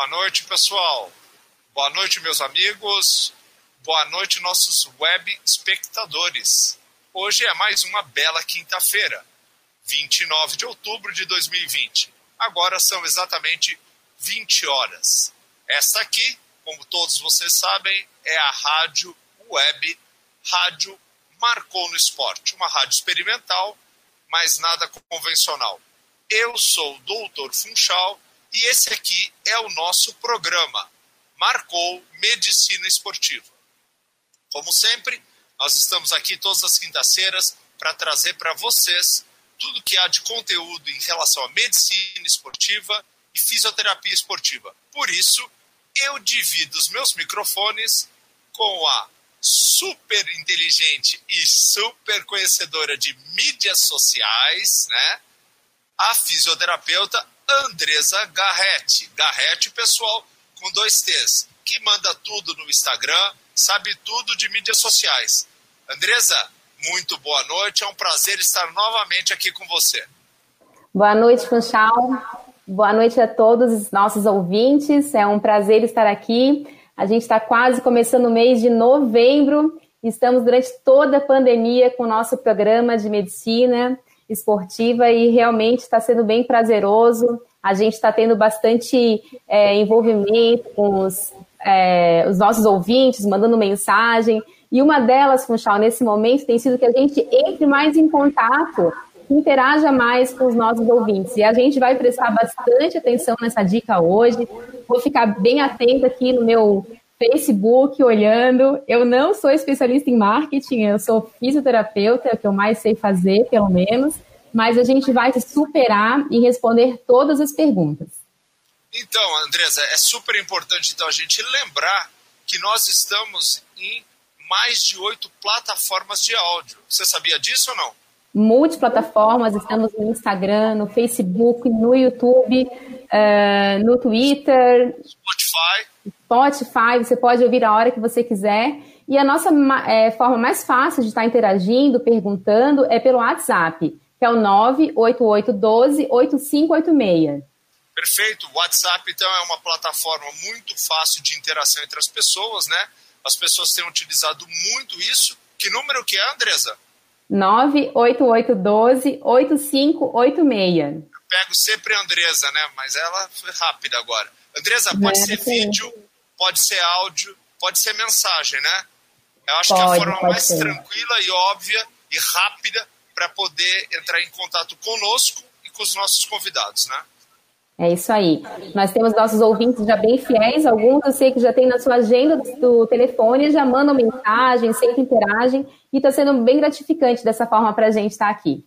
Boa noite, pessoal. Boa noite, meus amigos. Boa noite, nossos web espectadores. Hoje é mais uma bela quinta-feira, 29 de outubro de 2020. Agora são exatamente 20 horas. Esta aqui, como todos vocês sabem, é a rádio web Rádio Marcou no Esporte, uma rádio experimental, mas nada convencional. Eu sou o Doutor Funchal e esse aqui é o nosso programa Marcou Medicina Esportiva. Como sempre, nós estamos aqui todas as quintas-feiras para trazer para vocês tudo que há de conteúdo em relação à medicina esportiva e fisioterapia esportiva. Por isso, eu divido os meus microfones com a super inteligente e super conhecedora de mídias sociais, né? A fisioterapeuta Andresa Garrete. Garrete, pessoal, com dois T's, que manda tudo no Instagram, sabe tudo de mídias sociais. Andresa, muito boa noite, é um prazer estar novamente aqui com você. Boa noite, Funchal. Boa noite a todos os nossos ouvintes. É um prazer estar aqui. A gente está quase começando o mês de novembro. Estamos durante toda a pandemia com o nosso programa de medicina esportiva e realmente está sendo bem prazeroso. A gente está tendo bastante é, envolvimento com os, é, os, nossos ouvintes, mandando mensagem. E uma delas, Funchal, nesse momento, tem sido que a gente entre mais em contato, interaja mais com os nossos ouvintes. E a gente vai prestar bastante atenção nessa dica hoje. Vou ficar bem atenta aqui no meu Facebook olhando. Eu não sou especialista em marketing, eu sou fisioterapeuta, é o que eu mais sei fazer, pelo menos. Mas a gente vai se superar e responder todas as perguntas. Então, Andresa, é super importante então a gente lembrar que nós estamos em mais de oito plataformas de áudio. Você sabia disso ou não? multiplataformas, estamos no Instagram, no Facebook, no YouTube, uh, no Twitter. Spotify. Spotify, você pode ouvir a hora que você quiser. E a nossa é, forma mais fácil de estar interagindo, perguntando, é pelo WhatsApp, que é o 98812-8586. Perfeito. O WhatsApp, então, é uma plataforma muito fácil de interação entre as pessoas, né? As pessoas têm utilizado muito isso. Que número que é, Andresa? 98812-8586. Eu pego sempre a Andresa, né? Mas ela foi rápida agora. Andresa, pode é, ser vídeo, pode ser áudio, pode ser mensagem, né? Eu acho pode, que é a forma mais ser. tranquila e óbvia e rápida para poder entrar em contato conosco e com os nossos convidados, né? É isso aí. Nós temos nossos ouvintes já bem fiéis, alguns eu sei que já tem na sua agenda do telefone, já mandam mensagem, sempre interagem, e está sendo bem gratificante dessa forma para a gente estar tá aqui.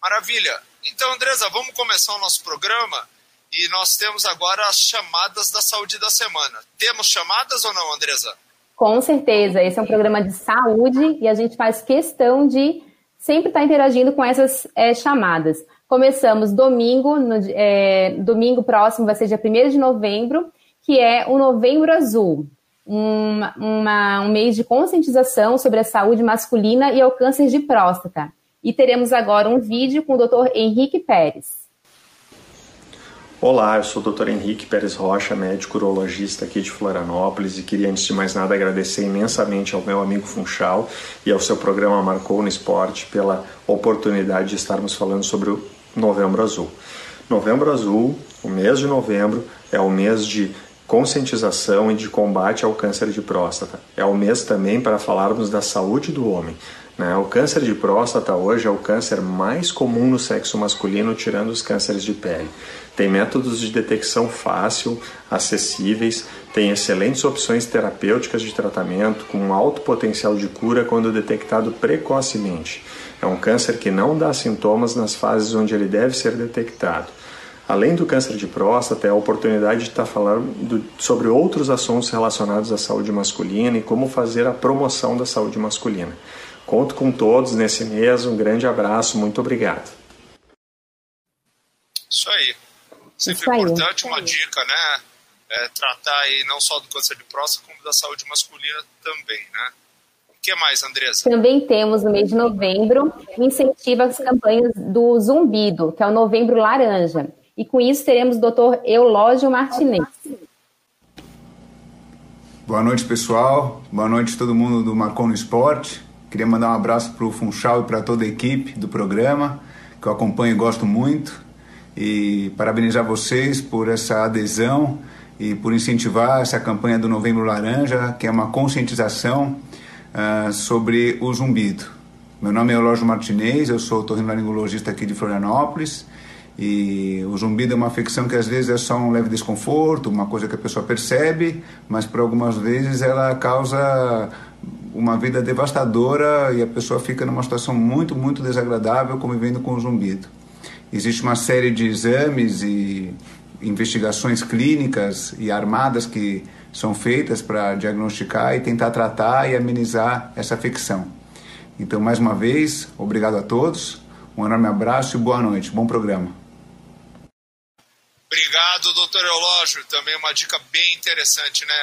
Maravilha. Então, Andresa, vamos começar o nosso programa e nós temos agora as chamadas da saúde da semana. Temos chamadas ou não, Andresa? Com certeza. Esse é um programa de saúde e a gente faz questão de sempre estar interagindo com essas é, chamadas. Começamos domingo, no, é, domingo próximo vai ser dia 1 de novembro, que é o Novembro Azul, uma, uma, um mês de conscientização sobre a saúde masculina e ao câncer de próstata. E teremos agora um vídeo com o Dr. Henrique Pérez. Olá, eu sou o Dr. Henrique Pérez Rocha, médico urologista aqui de Florianópolis e queria antes de mais nada agradecer imensamente ao meu amigo Funchal e ao seu programa Marcou no Esporte pela oportunidade de estarmos falando sobre o Novembro Azul. Novembro Azul, o mês de novembro, é o mês de conscientização e de combate ao câncer de próstata. É o mês também para falarmos da saúde do homem. Né? O câncer de próstata hoje é o câncer mais comum no sexo masculino, tirando os cânceres de pele. Tem métodos de detecção fácil, acessíveis, tem excelentes opções terapêuticas de tratamento com alto potencial de cura quando detectado precocemente. É um câncer que não dá sintomas nas fases onde ele deve ser detectado. Além do câncer de próstata, é a oportunidade de estar falando sobre outros assuntos relacionados à saúde masculina e como fazer a promoção da saúde masculina. Conto com todos nesse mês. Um grande abraço. Muito obrigado. Isso aí. Sempre Isso aí. importante, uma dica, né? É, tratar aí não só do câncer de próstata, como da saúde masculina também, né? que mais, Andressa? Também temos no mês de novembro incentiva as campanhas do Zumbido, que é o Novembro Laranja. E com isso teremos o doutor Eulógio Martinez. Boa noite, pessoal. Boa noite todo mundo do Marcon no Esporte. Queria mandar um abraço para o Funchal e para toda a equipe do programa, que eu acompanho e gosto muito. E parabenizar vocês por essa adesão e por incentivar essa campanha do Novembro Laranja, que é uma conscientização uh, sobre o zumbido. Meu nome é Eulógio Martinez, eu sou otorrinolaringologista aqui de Florianópolis e o zumbido é uma afecção que às vezes é só um leve desconforto, uma coisa que a pessoa percebe, mas por algumas vezes ela causa uma vida devastadora e a pessoa fica numa situação muito, muito desagradável convivendo com o zumbido. Existe uma série de exames e investigações clínicas e armadas que são feitas para diagnosticar e tentar tratar e amenizar essa afecção. Então, mais uma vez, obrigado a todos, um enorme abraço e boa noite, bom programa. Obrigado, doutor Eulógio. Também uma dica bem interessante, né?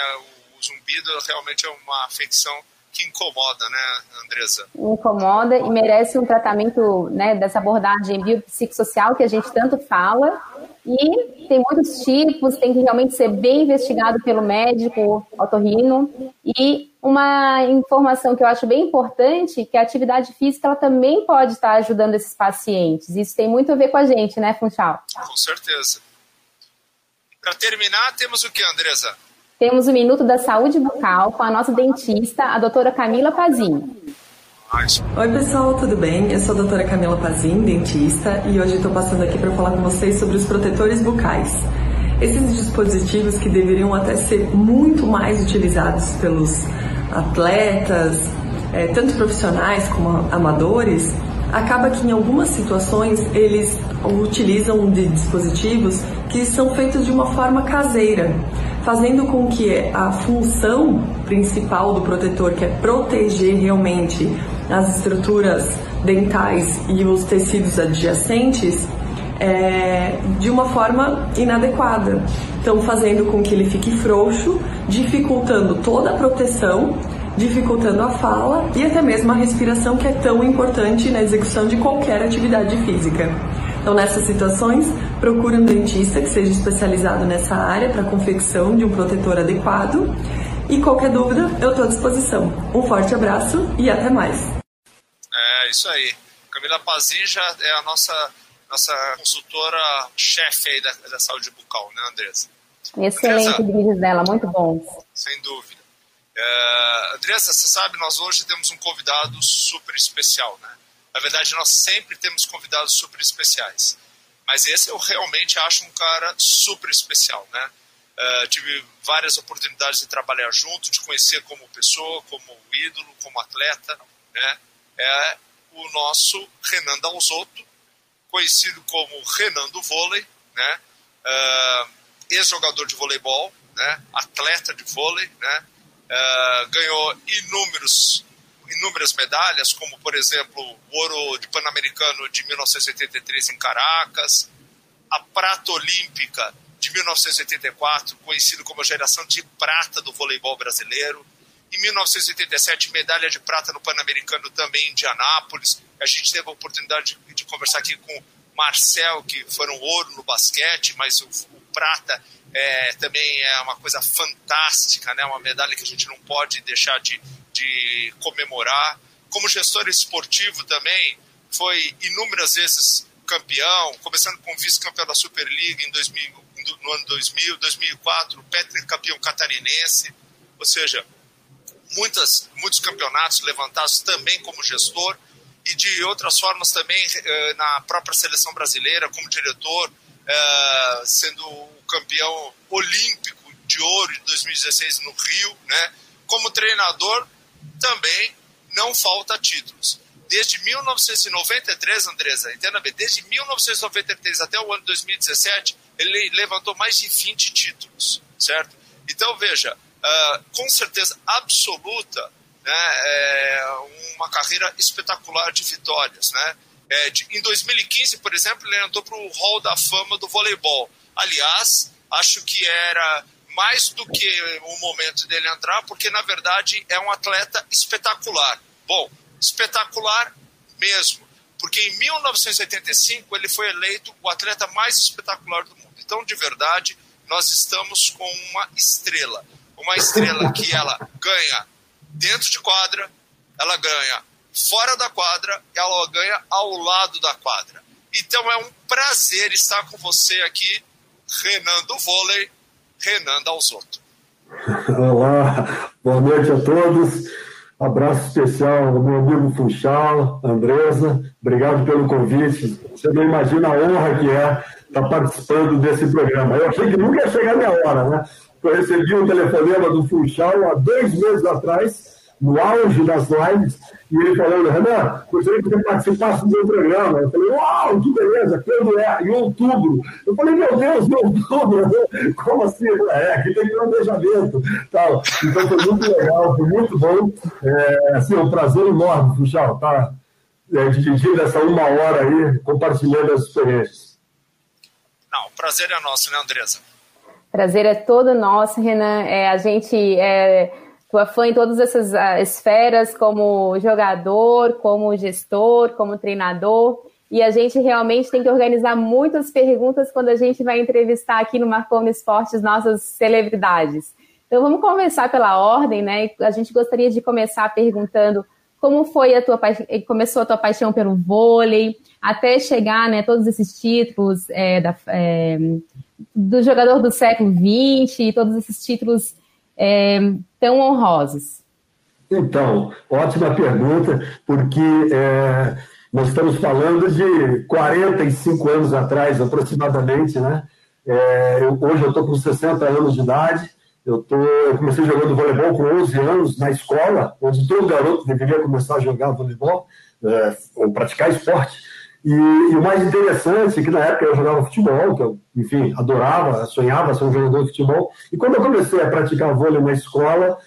O zumbido realmente é uma afecção que incomoda, né, Andresa? Incomoda e merece um tratamento né, dessa abordagem biopsicossocial que a gente tanto fala. E tem muitos tipos, tem que realmente ser bem investigado pelo médico otorrino. E uma informação que eu acho bem importante, que a atividade física ela também pode estar ajudando esses pacientes. Isso tem muito a ver com a gente, né, Funchal? Com certeza. Para terminar, temos o que, Andresa? Temos o Minuto da Saúde Bucal com a nossa dentista, a doutora Camila Pazin. Oi pessoal, tudo bem? Eu sou a doutora Camila Pazin, dentista, e hoje estou passando aqui para falar com vocês sobre os protetores bucais. Esses dispositivos que deveriam até ser muito mais utilizados pelos atletas, é, tanto profissionais como amadores, acaba que em algumas situações eles utilizam de dispositivos que são feitos de uma forma caseira fazendo com que a função principal do protetor, que é proteger realmente as estruturas dentais e os tecidos adjacentes, é, de uma forma inadequada. Então, fazendo com que ele fique frouxo, dificultando toda a proteção, dificultando a fala e até mesmo a respiração, que é tão importante na execução de qualquer atividade física. Então, nessas situações, procure um dentista que seja especializado nessa área para confecção de um protetor adequado. E qualquer dúvida, eu estou à disposição. Um forte abraço e até mais. É, isso aí. Camila Pazin já é a nossa, nossa consultora-chefe aí da, da saúde bucal, né, Andressa? Excelente vídeos dela, muito bons. Sem dúvida. É, Andressa, você sabe, nós hoje temos um convidado super especial, né? Na verdade, nós sempre temos convidados super especiais. Mas esse eu realmente acho um cara super especial, né? Uh, tive várias oportunidades de trabalhar junto, de conhecer como pessoa, como ídolo, como atleta, né? É o nosso Renan Dalzotto, conhecido como Renan do vôlei, né? Uh, ex-jogador de voleibol, né? Atleta de vôlei, né? Uh, ganhou inúmeros inúmeras medalhas, como, por exemplo, o ouro de Pan-Americano de 1983 em Caracas, a prata olímpica de 1984, conhecido como a geração de prata do voleibol brasileiro. Em 1987, medalha de prata no Pan-Americano também em Indianápolis. A gente teve a oportunidade de, de, conversar aqui com Marcel, que foram ouro no basquete, mas o, o prata é, também é uma coisa fantástica, né? uma medalha que a gente não pode deixar de, de comemorar. Como gestor esportivo também, foi inúmeras vezes campeão, começando com vice-campeão da Superliga em 2000, no ano 2000, 2004, Petri campeão catarinense, ou seja, muitas, muitos campeonatos levantados também como gestor e de outras formas também eh, na própria seleção brasileira como diretor, eh, sendo o campeão olímpico de ouro de 2016 no Rio, né? Como treinador também não falta títulos. Desde 1993, Andresa, entenda bem, desde 1993 até o ano 2017, ele levantou mais de 20 títulos, certo? Então, veja, uh, com certeza absoluta, né, é uma carreira espetacular de vitórias, né? É, de, em 2015, por exemplo, ele entrou para o Hall da Fama do voleibol. Aliás, acho que era mais do que o momento dele entrar, porque na verdade é um atleta espetacular. Bom, espetacular mesmo, porque em 1985 ele foi eleito o atleta mais espetacular do mundo. Então, de verdade, nós estamos com uma estrela. uma estrela que ela ganha dentro de quadra, ela ganha fora da quadra, ela ganha ao lado da quadra. Então é um prazer estar com você aqui, Renan do Vôlei, Renan Dalzotto. Olá, boa noite a todos. Abraço especial ao meu amigo Funchal, Andresa. Obrigado pelo convite. Você não imagina a honra que é estar participando desse programa. Eu achei que nunca ia chegar a minha hora, né? Eu recebi um telefonema do Funchal há dois meses atrás, no auge das lives, e ele falando, Renan, gostaria que você participasse do meu programa. Eu falei, uau, que beleza, quando é? Em outubro. Eu falei, meu Deus, em outubro? Como assim? É, aqui tem planejamento. Tal. Então foi muito legal, foi muito bom. É, assim, é um prazer enorme, Funchal, tá? É, essa uma hora aí, compartilhando as experiências. Não, o prazer é nosso, né, Andresa? Prazer é todo nosso, Renan. É, a gente é tua fã em todas essas uh, esferas, como jogador, como gestor, como treinador. E a gente realmente tem que organizar muitas perguntas quando a gente vai entrevistar aqui no Marconi Esportes nossas celebridades. Então vamos começar pela ordem, né? A gente gostaria de começar perguntando como foi a tua começou a tua paixão pelo vôlei, até chegar, né, todos esses títulos é, da, é, do jogador do século XX e todos esses títulos é, tão honrosos? Então, ótima pergunta, porque é, nós estamos falando de 45 anos atrás, aproximadamente, né? É, eu, hoje eu estou com 60 anos de idade, eu, tô, eu comecei jogando voleibol com 11 anos na escola, onde todo garoto deveria começar a jogar voleibol, é, ou praticar esporte. E, e, o mais interessante é que na época eu jogava futebol, que eu, enfim, adorava, sonhava ser um jogador de futebol. E quando eu comecei a praticar vôlei na escola,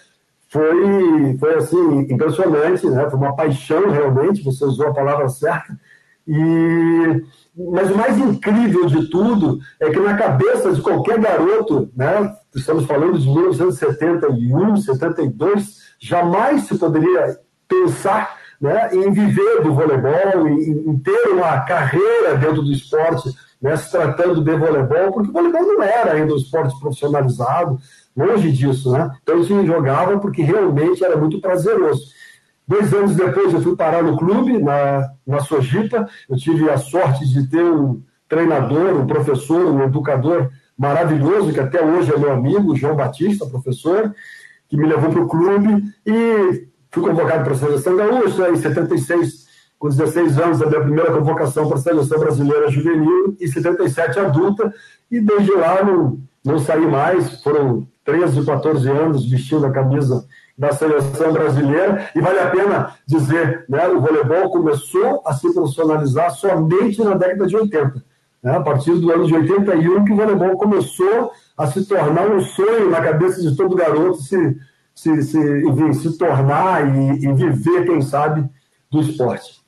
foi, foi assim, impressionante, né? Foi uma paixão realmente, você usou a palavra certa. E, mas o mais incrível de tudo é que na cabeça de qualquer garoto, né? Estamos falando de 1971, 72, jamais se poderia pensar né, em viver do voleibol, em, em, ter uma carreira dentro do esporte, né, se tratando de voleibol, porque o voleibol não era ainda um esporte profissionalizado, longe disso, né? Então a gente jogava porque realmente era muito prazeroso. Dois anos depois eu fui parar no clube, na, na Sojipa, eu tive a sorte de ter um treinador, um professor, um educador maravilhoso, que até hoje é meu amigo, João Batista, professor, que me levou para o clube e Fui convocado para a seleção gaúcha em 76, com 16 anos, a minha primeira convocação para a seleção brasileira juvenil, e 77 adulta, e desde lá não, não saí mais. Foram 13, 14 anos vestindo a camisa da seleção brasileira, e vale a pena dizer, né, o voleibol começou a se profissionalizar somente na década de 80. Né, a partir do ano de 81 que o voleibol começou a se tornar um sonho na cabeça de todo garoto se se, se, enfim, se tornar e, e viver, quem sabe, do esporte.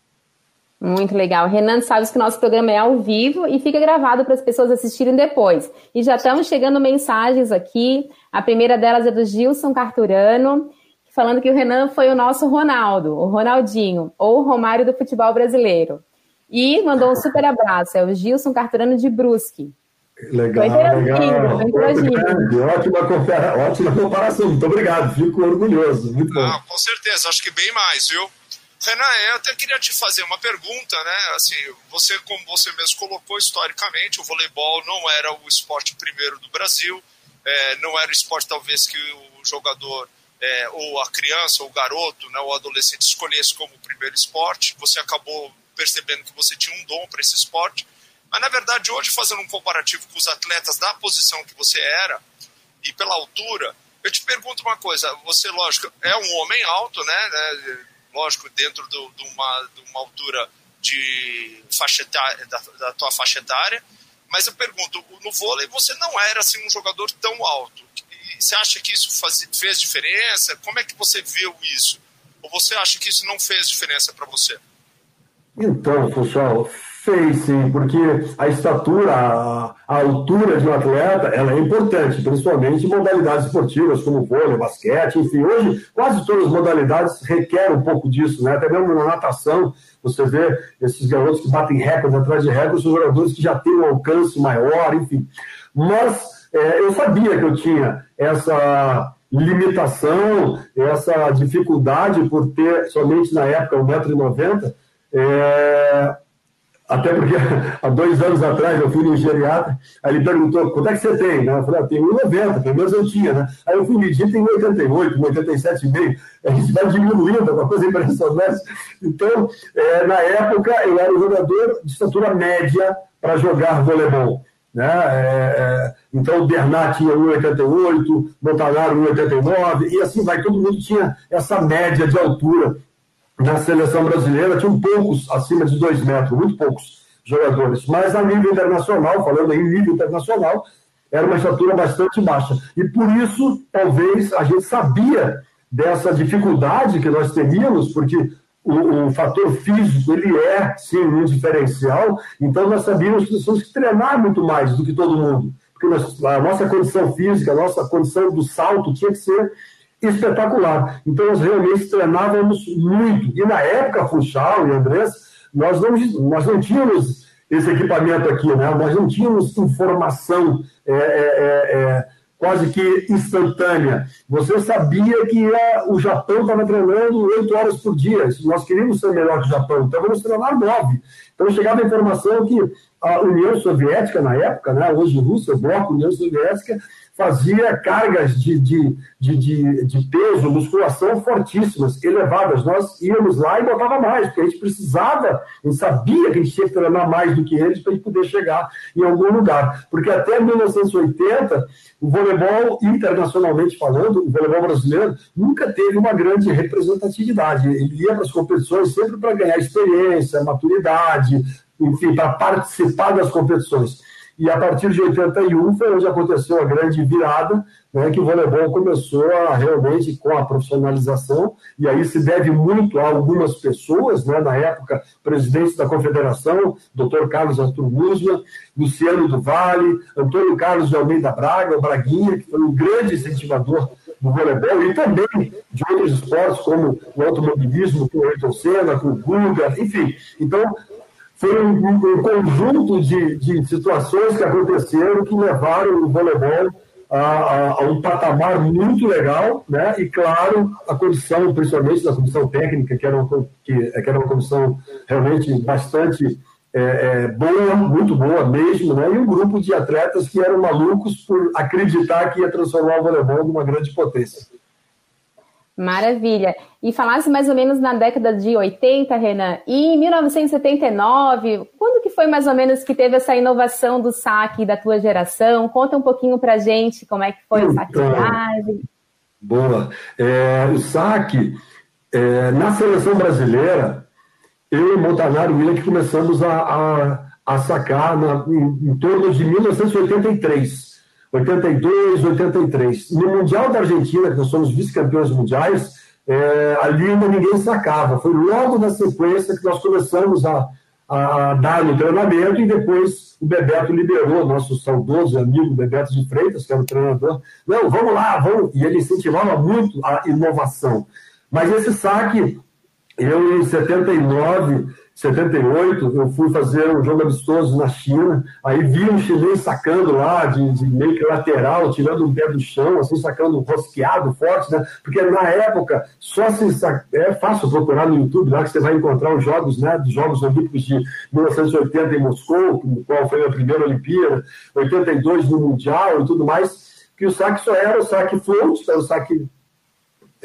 Muito legal. Renan, sabes que o nosso programa é ao vivo e fica gravado para as pessoas assistirem depois. E já estamos chegando mensagens aqui. A primeira delas é do Gilson Carturano, falando que o Renan foi o nosso Ronaldo, o Ronaldinho, ou o Romário do futebol brasileiro. E mandou um super abraço. É o Gilson Carturano de Brusque. Legal, legal. Ótima, ótima comparação. Muito obrigado. Fico orgulhoso. Muito bom. Ah, com certeza. Acho que bem mais, viu? Renan, eu até queria te fazer uma pergunta, né? Assim, você, como você mesmo colocou historicamente, o voleibol não era o esporte primeiro do Brasil, é, não era o esporte talvez que o jogador é, ou a criança ou o garoto, né, ou o adolescente escolhesse como primeiro esporte. Você acabou percebendo que você tinha um dom para esse esporte mas, na verdade, hoje, fazendo um comparativo com os atletas da posição que você era e pela altura, eu te pergunto uma coisa: você, lógico, é um homem alto, né? né lógico, dentro do, de, uma, de uma altura de faixa etária, da, da tua faixa etária, mas eu pergunto: no vôlei você não era assim um jogador tão alto. E você acha que isso faz, fez diferença? Como é que você viu isso? Ou você acha que isso não fez diferença para você? Então, pessoal, Fez sim, porque a estatura, a, a, altura de um atleta, ela é importante, principalmente em modalidades esportivas como vôlei, basquete, enfim. Hoje, quase todas as modalidades requerem um pouco disso, né? Até mesmo na natação, você vê esses garotos que batem recordes atrás de recordes, são jogadores que já têm um alcance maior, enfim. Mas é, eu sabia que eu tinha essa limitação, essa dificuldade por ter somente na época 1,90m, é, até porque há dois anos atrás eu fui no geriatra, aí ele perguntou, quanto é que você tem? Eu falei, ah, tenho 1,90, pelo menos eu tinha, né? Aí eu fui medir, tem 1,88, 1,87,5, a gente vai diminuindo, é uma coisa impressionante. Então, é, na época, eu era um jogador de estatura média para jogar voleibol. Né? É, é, então o Bernat tinha 1,88, Montanaro 1,89, e assim vai, todo mundo tinha essa média de altura na seleção brasileira, tinham poucos acima de 2 metros, muito poucos jogadores, mas a nível internacional, falando em nível internacional, era uma estatura bastante baixa. E por isso, talvez, a gente sabia dessa dificuldade que nós teríamos, porque o, o, fator físico ele é sim um diferencial, então nós sabíamos que nós tínhamos que treinar muito mais do que todo mundo, porque nós, a nossa condição física, a nossa condição do salto tinha que ser espetacular. Então nós realmente treinávamos muito. E na época, Funchal e Andrés, nós não, nós não tínhamos esse equipamento aqui, né? nós não tínhamos informação. É, é, é, é quase que instantânea. Você sabia que o Japão estava treinando oito horas por dia. Nós queríamos ser melhor que o Japão, então vamos treinar nove. Então chegava a informação que a União Soviética, na época, né, hoje Rússia, Bloco, União Soviética, fazia cargas de, de, de, de, de peso, musculação fortíssimas, elevadas. Nós íamos lá e botava mais, porque a gente precisava, a gente sabia que a gente tinha que treinar mais do que eles para a gente poder chegar em algum lugar. Porque até 1980, o voleibol, internacionalmente falando, o voleibol brasileiro, nunca teve uma grande representatividade. Ele ia para as competições sempre para ganhar experiência, maturidade, enfim, para participar das competições. E a partir de 81 foi onde aconteceu a grande virada, né, que o voleibol começou a realmente com a profissionalização, e aí se deve muito a algumas pessoas, né, na época, presidente da confederação, Dr. Carlos Arthur Guzman, Luciano do Vale, Antônio Carlos de Almeida Braga, o Braguinha, que foi um grande incentivador do voleibol e também de outros esportes, como o automobilismo, com o Ayrton Senna, com o Guga, enfim. Então, foi um, um conjunto de, de, situações que aconteceram que levaram o voleibol a, a, a, um patamar muito legal, né? E claro, a condição, principalmente da comissão técnica, que era uma, que, que era uma comissão realmente bastante é, é, boa, muito boa mesmo, né? E um grupo de atletas que eram malucos por acreditar que ia transformar o voleibol numa grande potência. Maravilha. E falasse mais ou menos na década de 80, Renan, e em 1979, quando que foi mais ou menos que teve essa inovação do saque da tua geração? Conta um pouquinho pra gente como é que foi então, o saque de viagem. Boa. É, o saque, é, na seleção brasileira, eu e Montanaro e William que começamos a, a, a sacar na, em, em torno de 1983. 82, 83. No Mundial da Argentina, que nós somos vice-campeões mundiais, é, ali ainda ninguém sacava. Foi logo na sequência que nós começamos a, a, dar no treinamento e depois o Bebeto liberou, nosso saudoso amigo Bebeto de Freitas, que era o treinador. Não, vamos lá, vamos. E ele incentivava muito a inovação. Mas esse saque, eu em 79 78, eu fui fazer um jogo amistoso na China, aí vi um chinês sacando lá, de, de meio que lateral, tirando um pé do chão, assim, sacando rosqueado forte, né? Porque na época, só se é fácil procurar no YouTube lá que você vai encontrar os jogos, né, dos Jogos Olímpicos de 1980 em Moscou, qual foi a primeira Olimpíada, 82 no Mundial e tudo mais, que o saque só era o saque float, era o saque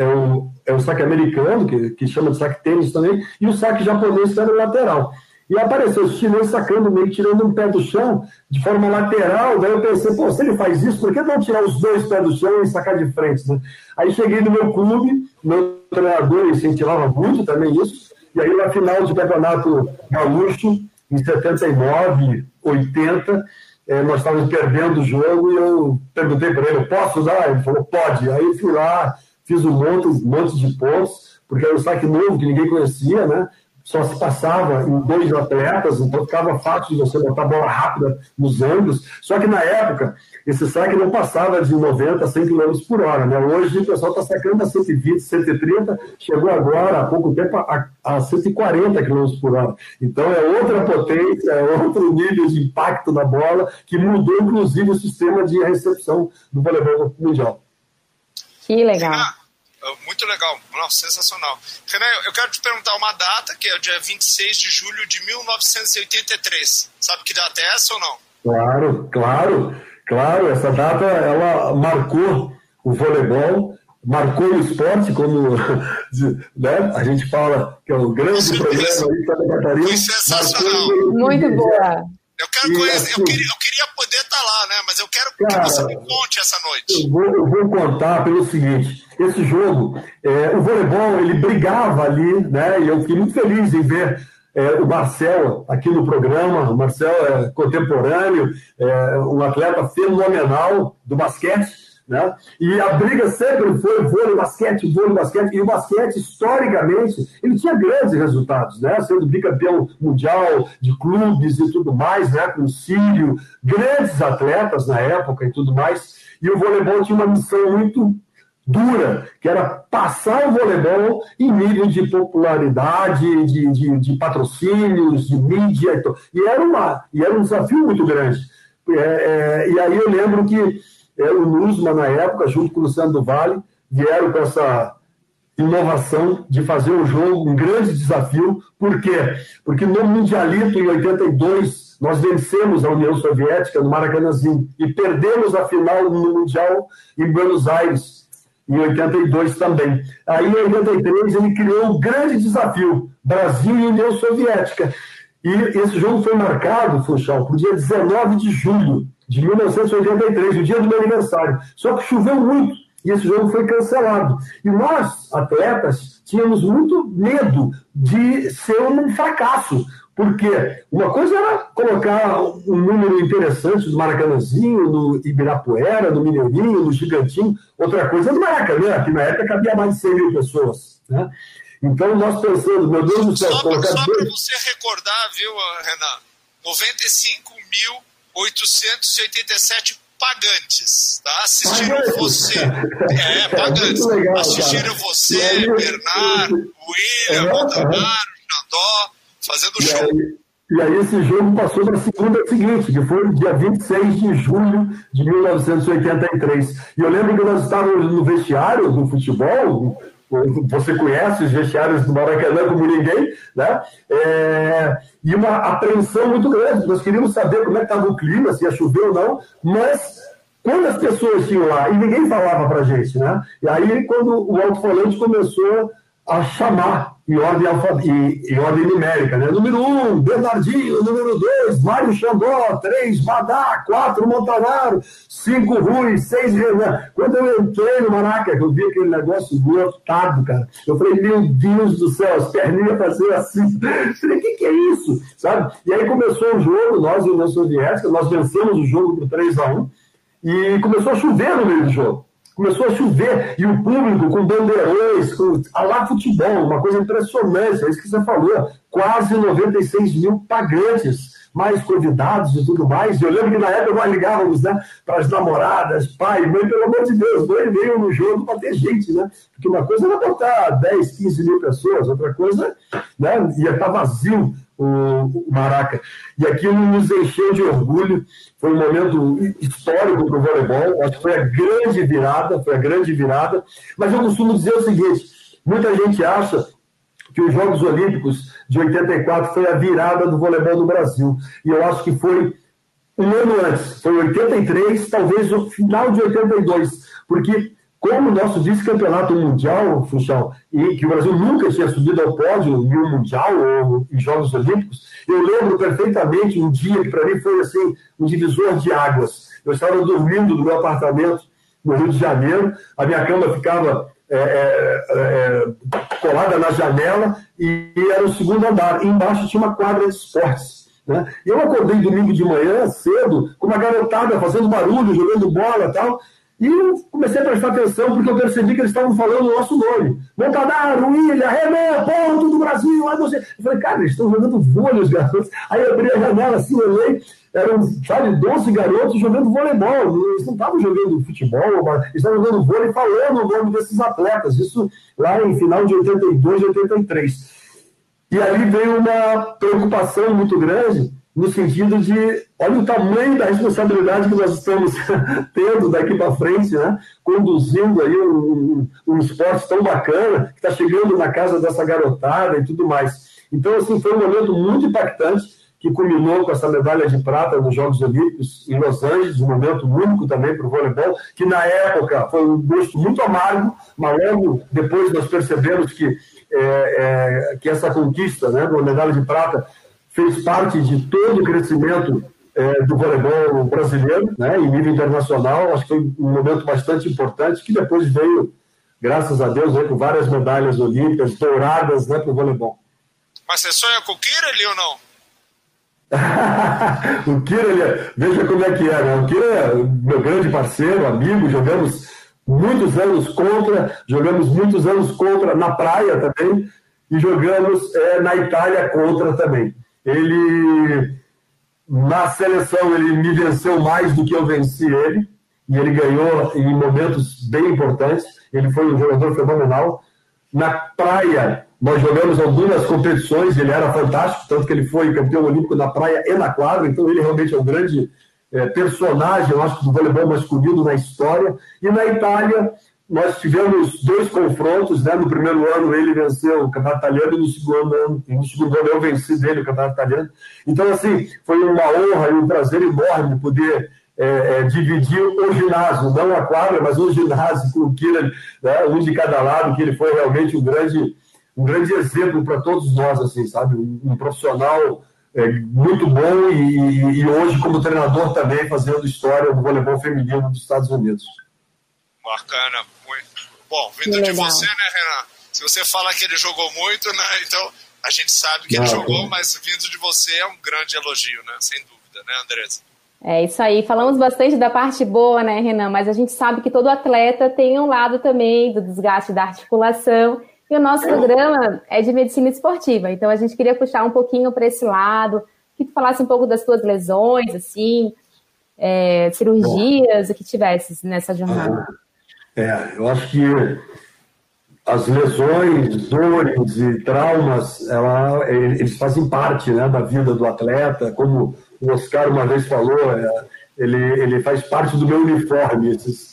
é o, é o saque americano, que, que chama de saque tênis também, e o saque japonês era o lateral. E apareceu os chineses sacando meio, tirando um pé do chão de forma lateral. Daí eu pensei, pô, se ele faz isso, por que não tirar os dois pés do chão e sacar de frente? Né? Aí cheguei no meu clube, meu treinador incentivava muito também isso. E aí na final do campeonato gaúcho, em 79, 80, eh, nós estávamos perdendo o jogo e eu perguntei para ele, posso usar? Ele falou, pode. Aí fui lá, fiz um monte, monte de pontos, porque era um saque novo que ninguém conhecia, né? Só se passava em dois atletas, então ficava fácil de você botar bola rápida nos ângulos. Só que na época, esse saque não passava de 90 a 100 km por hora, né? Hoje o pessoal está sacando a 120, 130, chegou agora, há pouco tempo, a, a 140 km por hora. Então é outra potência, é outro nível de impacto na bola, que mudou inclusive o sistema de recepção do voleibol mundial. Que legal. Renan, muito legal, Nossa, sensacional. Renan, eu quero te perguntar uma data, que é o dia 26 de julho de 1983. Sabe que data é essa ou não? Claro, claro, claro. Essa data, ela marcou o voleibol, marcou o esporte, como né, a gente fala, que é o grande programa aí Santa Catarina. Foi sensacional. Muito boa. Eu quero conhecer, assim, eu, queria, eu queria poder estar tá lá, né? Mas eu quero cara, que você me conte essa noite. Eu vou, eu vou contar pelo seguinte: esse jogo, é, o voleibol, ele brigava ali, né? E eu fiquei muito feliz em ver é, o Marcel aqui no programa. O Marcel é contemporâneo, é um atleta fenomenal do basquete né? E a briga sempre foi vôlei, basquete, vôlei, basquete. E o basquete, historicamente, ele tinha grandes resultados, né? sendo bicampeão mundial de clubes e tudo mais, né? com o Sírio, grandes atletas na época e tudo mais. E o voleibol tinha uma missão muito dura, que era passar o voleibol em nível de popularidade, de, de, de patrocínios, de mídia. E era, uma, e era um desafio muito grande. É, é, e aí eu lembro que é, o Nusma, na época, junto com o Luciano do Vale, vieram com essa inovação de fazer um jogo, um grande desafio. Por quê? Porque no Mundialito, em 82, nós vencemos a União Soviética no Maracanãzinho e perdemos a final no Mundial em Buenos Aires, em 82 também. Aí, em 83, ele criou um grande desafio: Brasil e União Soviética. E esse jogo foi marcado, Funchal, para o dia 19 de julho de 1983, o dia do meu aniversário. Só que choveu muito e esse jogo foi cancelado. E nós, atletas, tínhamos muito medo de ser um fracasso, porque uma coisa era colocar um número interessante no Maracanãzinho, no Ibirapuera, no Mineirinho, no Gigantinho, outra coisa é no Maracanã, que na época cabia mais de 100 mil pessoas. Né? Então nós pensamos, meu Deus do céu, só, colocar. Só para você recordar, viu, Renan? 95 mil 887 pagantes, tá? Assistiram pagantes. você. É, pagantes. É legal, Assistiram cara. você, aí, Bernardo, William, é, Montanaro, Jandó, fazendo e show. Aí, e aí esse jogo passou para a segunda seguinte, que foi dia 26 de julho de 1983. E eu lembro que nós estávamos no vestiário do futebol, você conhece os vestiários do Maracanã como ninguém, né? É, e uma apreensão muito grande. Nós queríamos saber como é que estava o clima, se ia chover ou não, mas quando as pessoas tinham lá, e ninguém falava para gente, né? E aí, quando o alto-falante começou a chamar em ordem, alfa, em, em, ordem numérica, né? Número um, Bernardinho. Número dois, Mário Xandó. Três, Badá. Quatro, Montanaro. Cinco, Rui. Seis, Renan. Quando eu entrei no Maraca, eu vi aquele negócio lotado, cara. Eu falei, meu Deus do céu, as perninhas faziam assim. Eu falei, o que, que é isso? Sabe? E aí começou o jogo, nós e União Soviética, nós vencemos o jogo por 3 a 1 e começou a chover no meio do jogo começou a chover, e o público com bandeirões, com, a lá futebol, uma coisa impressionante, é isso que você falou, quase 96 mil pagantes, mais convidados e tudo mais. Eu lembro que na época nós ligávamos né, para as namoradas, pai, mãe, pelo amor de Deus, mãe veio no jogo para ter gente, né? Porque uma coisa era botar 10, 15 mil pessoas, outra coisa né, ia estar tá vazio o, Maraca. E aquilo nos encheu de orgulho. Foi um momento histórico para o voleibol. Acho que foi a grande virada, foi a grande virada. Mas eu costumo dizer o seguinte: muita gente acha que os Jogos Olímpicos de 84 foi a virada do voleibol no Brasil. E eu acho que foi um ano antes, foi 83, talvez o final de 82, porque como o nosso vice-campeonato mundial, Funchal, e que o Brasil nunca tinha subido ao pódio em um mundial ou em Jogos Olímpicos, eu lembro perfeitamente um dia que para mim foi assim, um divisor de águas. Eu estava dormindo no meu apartamento no Rio de Janeiro, a minha cama ficava é, é, colada na janela e era o segundo andar. E embaixo tinha uma quadra de esportes. Né? E eu acordei domingo de manhã, cedo, com uma garotada fazendo barulho, jogando bola e tal. E eu comecei a prestar atenção porque eu percebi que eles estavam falando o nosso nome. Montanaro, William, Renan, ponto do Brasil. Aí você... Eu falei, cara, eles estão jogando vôlei, os garotos. Aí eu abri a janela assim, olhei, eram, sabe, 12 garotos jogando voleibol. Eles não estavam jogando futebol, mas eles estavam jogando vôlei falando o nome desses atletas. Isso lá em final de 82, 83. E ali veio uma preocupação muito grande no sentido de, olha o tamanho da responsabilidade que nós estamos tendo daqui para frente, né? conduzindo aí um, um, um esporte tão bacana, que está chegando na casa dessa garotada e tudo mais. Então, assim, foi um momento muito impactante, que culminou com essa medalha de prata nos Jogos Olímpicos em Los Angeles, um momento único também para o voleibol, que na época foi um gosto muito amargo, mas logo depois nós percebemos que, é, é, que essa conquista né, da medalha de prata fez parte de todo o crescimento é, do voleibol brasileiro, né, em nível internacional. Acho que foi um momento bastante importante, que depois veio, graças a Deus, né, com várias medalhas olímpicas douradas né, para o voleibol. Mas você sonha com o Kira ali ou não? o Kira, ele, veja como é que é, né? O Kira é meu grande parceiro, amigo, jogamos muitos anos contra, jogamos muitos anos contra na praia também, e jogamos é, na Itália contra também. Ele, na seleção, ele me venceu mais do que eu venci ele, e ele ganhou em momentos bem importantes. Ele foi um jogador fenomenal. Na praia, nós jogamos algumas competições, ele era fantástico, tanto que ele foi campeão olímpico na praia e na quadra, então ele realmente é um grande é, personagem, eu acho, do voleibol masculino na história. E na Itália, nós tivemos dois confrontos, né? No primeiro ano ele venceu o campeonato italiano e no segundo ano, no segundo ano eu venci dele o campeonato italiano. Então, assim, foi uma honra e um prazer enorme poder é, é, dividir o ginásio, não a quadra, mas o ginásio com o Kira, né? um de cada lado, que ele foi realmente um grande, um grande exemplo para todos nós, assim, sabe? Um, um profissional é, muito bom e, e hoje como treinador também fazendo história do voleibol feminino dos Estados Unidos. Bacana, muito. Bom, vindo de você, né, Renan? Se você fala que ele jogou muito, né? Então a gente sabe que Não, ele jogou, mas vindo de você é um grande elogio, né? Sem dúvida, né, Andressa? É isso aí. Falamos bastante da parte boa, né, Renan? Mas a gente sabe que todo atleta tem um lado também do desgaste da articulação. E o nosso programa é de medicina esportiva. Então a gente queria puxar um pouquinho para esse lado, que tu falasse um pouco das tuas lesões, assim, é, cirurgias, o que tivesse nessa jornada. É, eu acho que as lesões, dores e traumas, ela, eles fazem parte né, da vida do atleta, como o Oscar uma vez falou, é, ele, ele faz parte do meu uniforme, esses,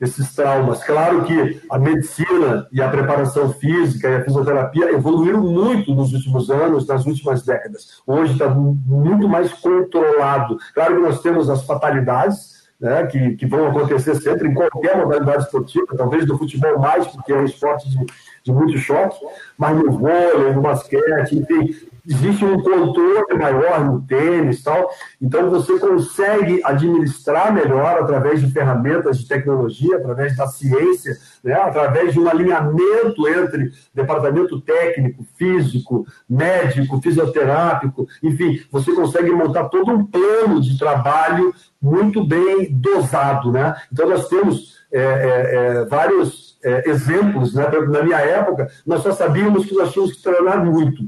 esses traumas. Claro que a medicina e a preparação física e a fisioterapia evoluíram muito nos últimos anos, nas últimas décadas. Hoje está muito mais controlado. Claro que nós temos as fatalidades, né, que, que, vão acontecer sempre em qualquer modalidade esportiva, talvez no futebol mais, porque é um esporte de, de muito choque, mas no vôlei, no basquete, enfim, existe um controle maior no tênis tal, então você consegue administrar melhor através de ferramentas de tecnologia, através da ciência, né, através de um alinhamento entre departamento técnico, físico, médico, fisioterápico, enfim, você consegue montar todo um plano de trabalho muito bem dosado, né? Então nós temos é, é, é vários é, exemplos, né? Na minha época, nós só sabíamos que nós tínhamos que treinar muito.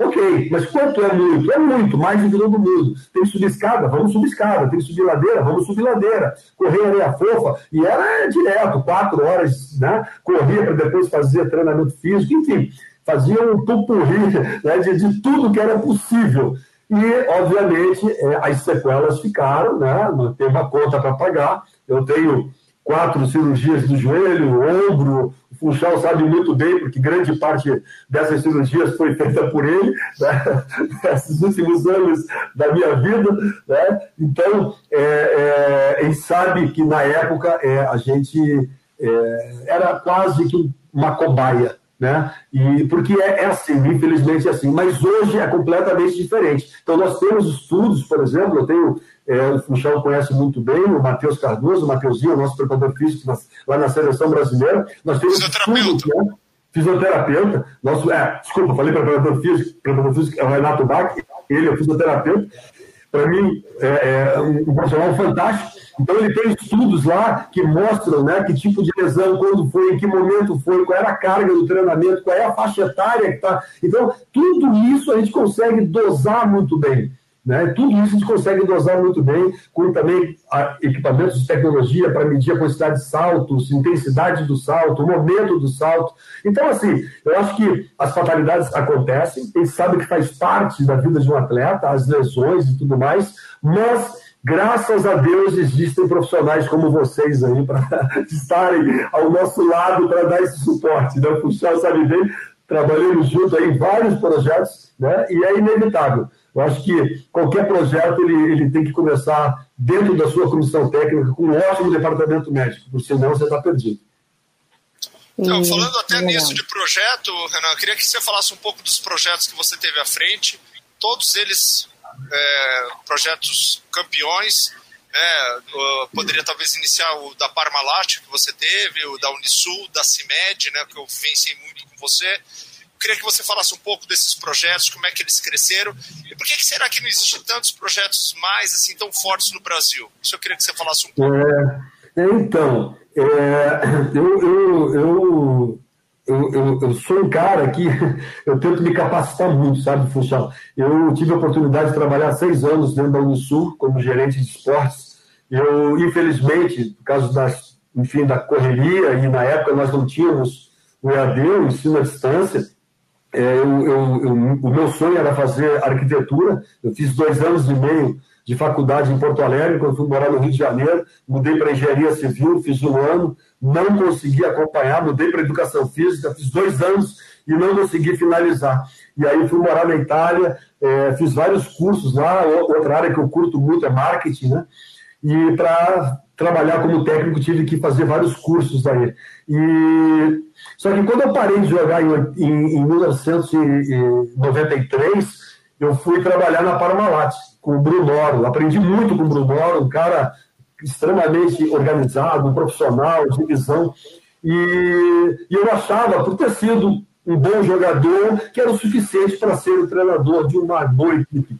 Ok, mas quanto é muito? É muito, mais do que todo mundo. Tem que subir escada? Vamos subir escada. Tem que subir ladeira? Vamos subir ladeira. Correr areia fofa? E era direto, quatro horas, né? Corria para depois fazer treinamento físico, enfim, fazia um pupurri né, de, de tudo que era possível. E, obviamente, é, as sequelas ficaram, né? Não tem uma conta para pagar. Eu tenho quatro cirurgias do joelho, ombro. O Funchal sabe muito bem, porque grande parte dessas cirurgias foi feita por ele, né? nesses últimos anos da minha vida. Né? Então, é, é, ele sabe que na época é, a gente é, era quase que uma cobaia. Né? E, porque é, é assim, infelizmente é assim, mas hoje é completamente diferente. Então, nós temos estudos, por exemplo, eu tenho é, o Funchal conhece muito bem, o Matheus Cardoso, o Mateuzinho, nosso preparador físico lá na seleção brasileira. Nós temos estudos, né? fisioterapeuta, nosso, é, desculpa, falei preparador físico, preparador físico é o Renato Bach, ele é fisioterapeuta. Para mim, é, é um profissional fantástico. Então, ele tem estudos lá que mostram né, que tipo de lesão, quando foi, em que momento foi, qual era a carga do treinamento, qual é a faixa etária que está. Então, tudo isso a gente consegue dosar muito bem. Né? Tudo isso a gente consegue dosar muito bem, com também equipamentos de tecnologia para medir a quantidade de saltos, intensidade do salto, o momento do salto. Então, assim, eu acho que as fatalidades acontecem, a gente sabe que faz parte da vida de um atleta, as lesões e tudo mais, mas graças a Deus existem profissionais como vocês aí para estarem ao nosso lado para dar esse suporte. Né? O Funchal sabe bem, trabalhamos junto aí em vários projetos, né? e é inevitável. Eu acho que qualquer projeto ele, ele tem que começar dentro da sua comissão técnica com um ótimo departamento médico, porque senão você está perdido. Então, falando até nisso de projeto, Renan, eu queria que você falasse um pouco dos projetos que você teve à frente, todos eles é, projetos campeões, né? poderia talvez iniciar o da Parmalat que você teve, o da Unisul, da CIMED, né, que eu venci muito com você queria que você falasse um pouco desses projetos, como é que eles cresceram e por que, que será que não existem tantos projetos mais assim tão fortes no Brasil? Isso eu queria que você falasse um pouco. É, é então, é, eu, eu, eu, eu, eu, sou um cara que eu tento me capacitar muito, sabe, Funchal? Eu tive a oportunidade de trabalhar seis anos dentro da Unisul como gerente de esportes. Eu, infelizmente, por causa das, enfim, da correria, e na época nós não tínhamos o EAD, o ensino à distância, eu, eu, eu, o meu sonho era fazer arquitetura. Eu fiz dois anos e meio de faculdade em Porto Alegre, quando fui morar no Rio de Janeiro. Mudei para engenharia civil, fiz um ano, não consegui acompanhar. Mudei para educação física, fiz dois anos e não consegui finalizar. E aí fui morar na Itália, é, fiz vários cursos lá. Outra área que eu curto muito é marketing, né? E para trabalhar como técnico tive que fazer vários cursos daí. E só que quando eu parei de jogar em, em, em 1993, eu fui trabalhar na Parmalat com o Brunoro. Aprendi muito com o Brunoro, um cara extremamente organizado, um profissional, de visão. E, e eu achava, por ter sido um bom jogador, que era o suficiente para ser o treinador de uma boa equipe.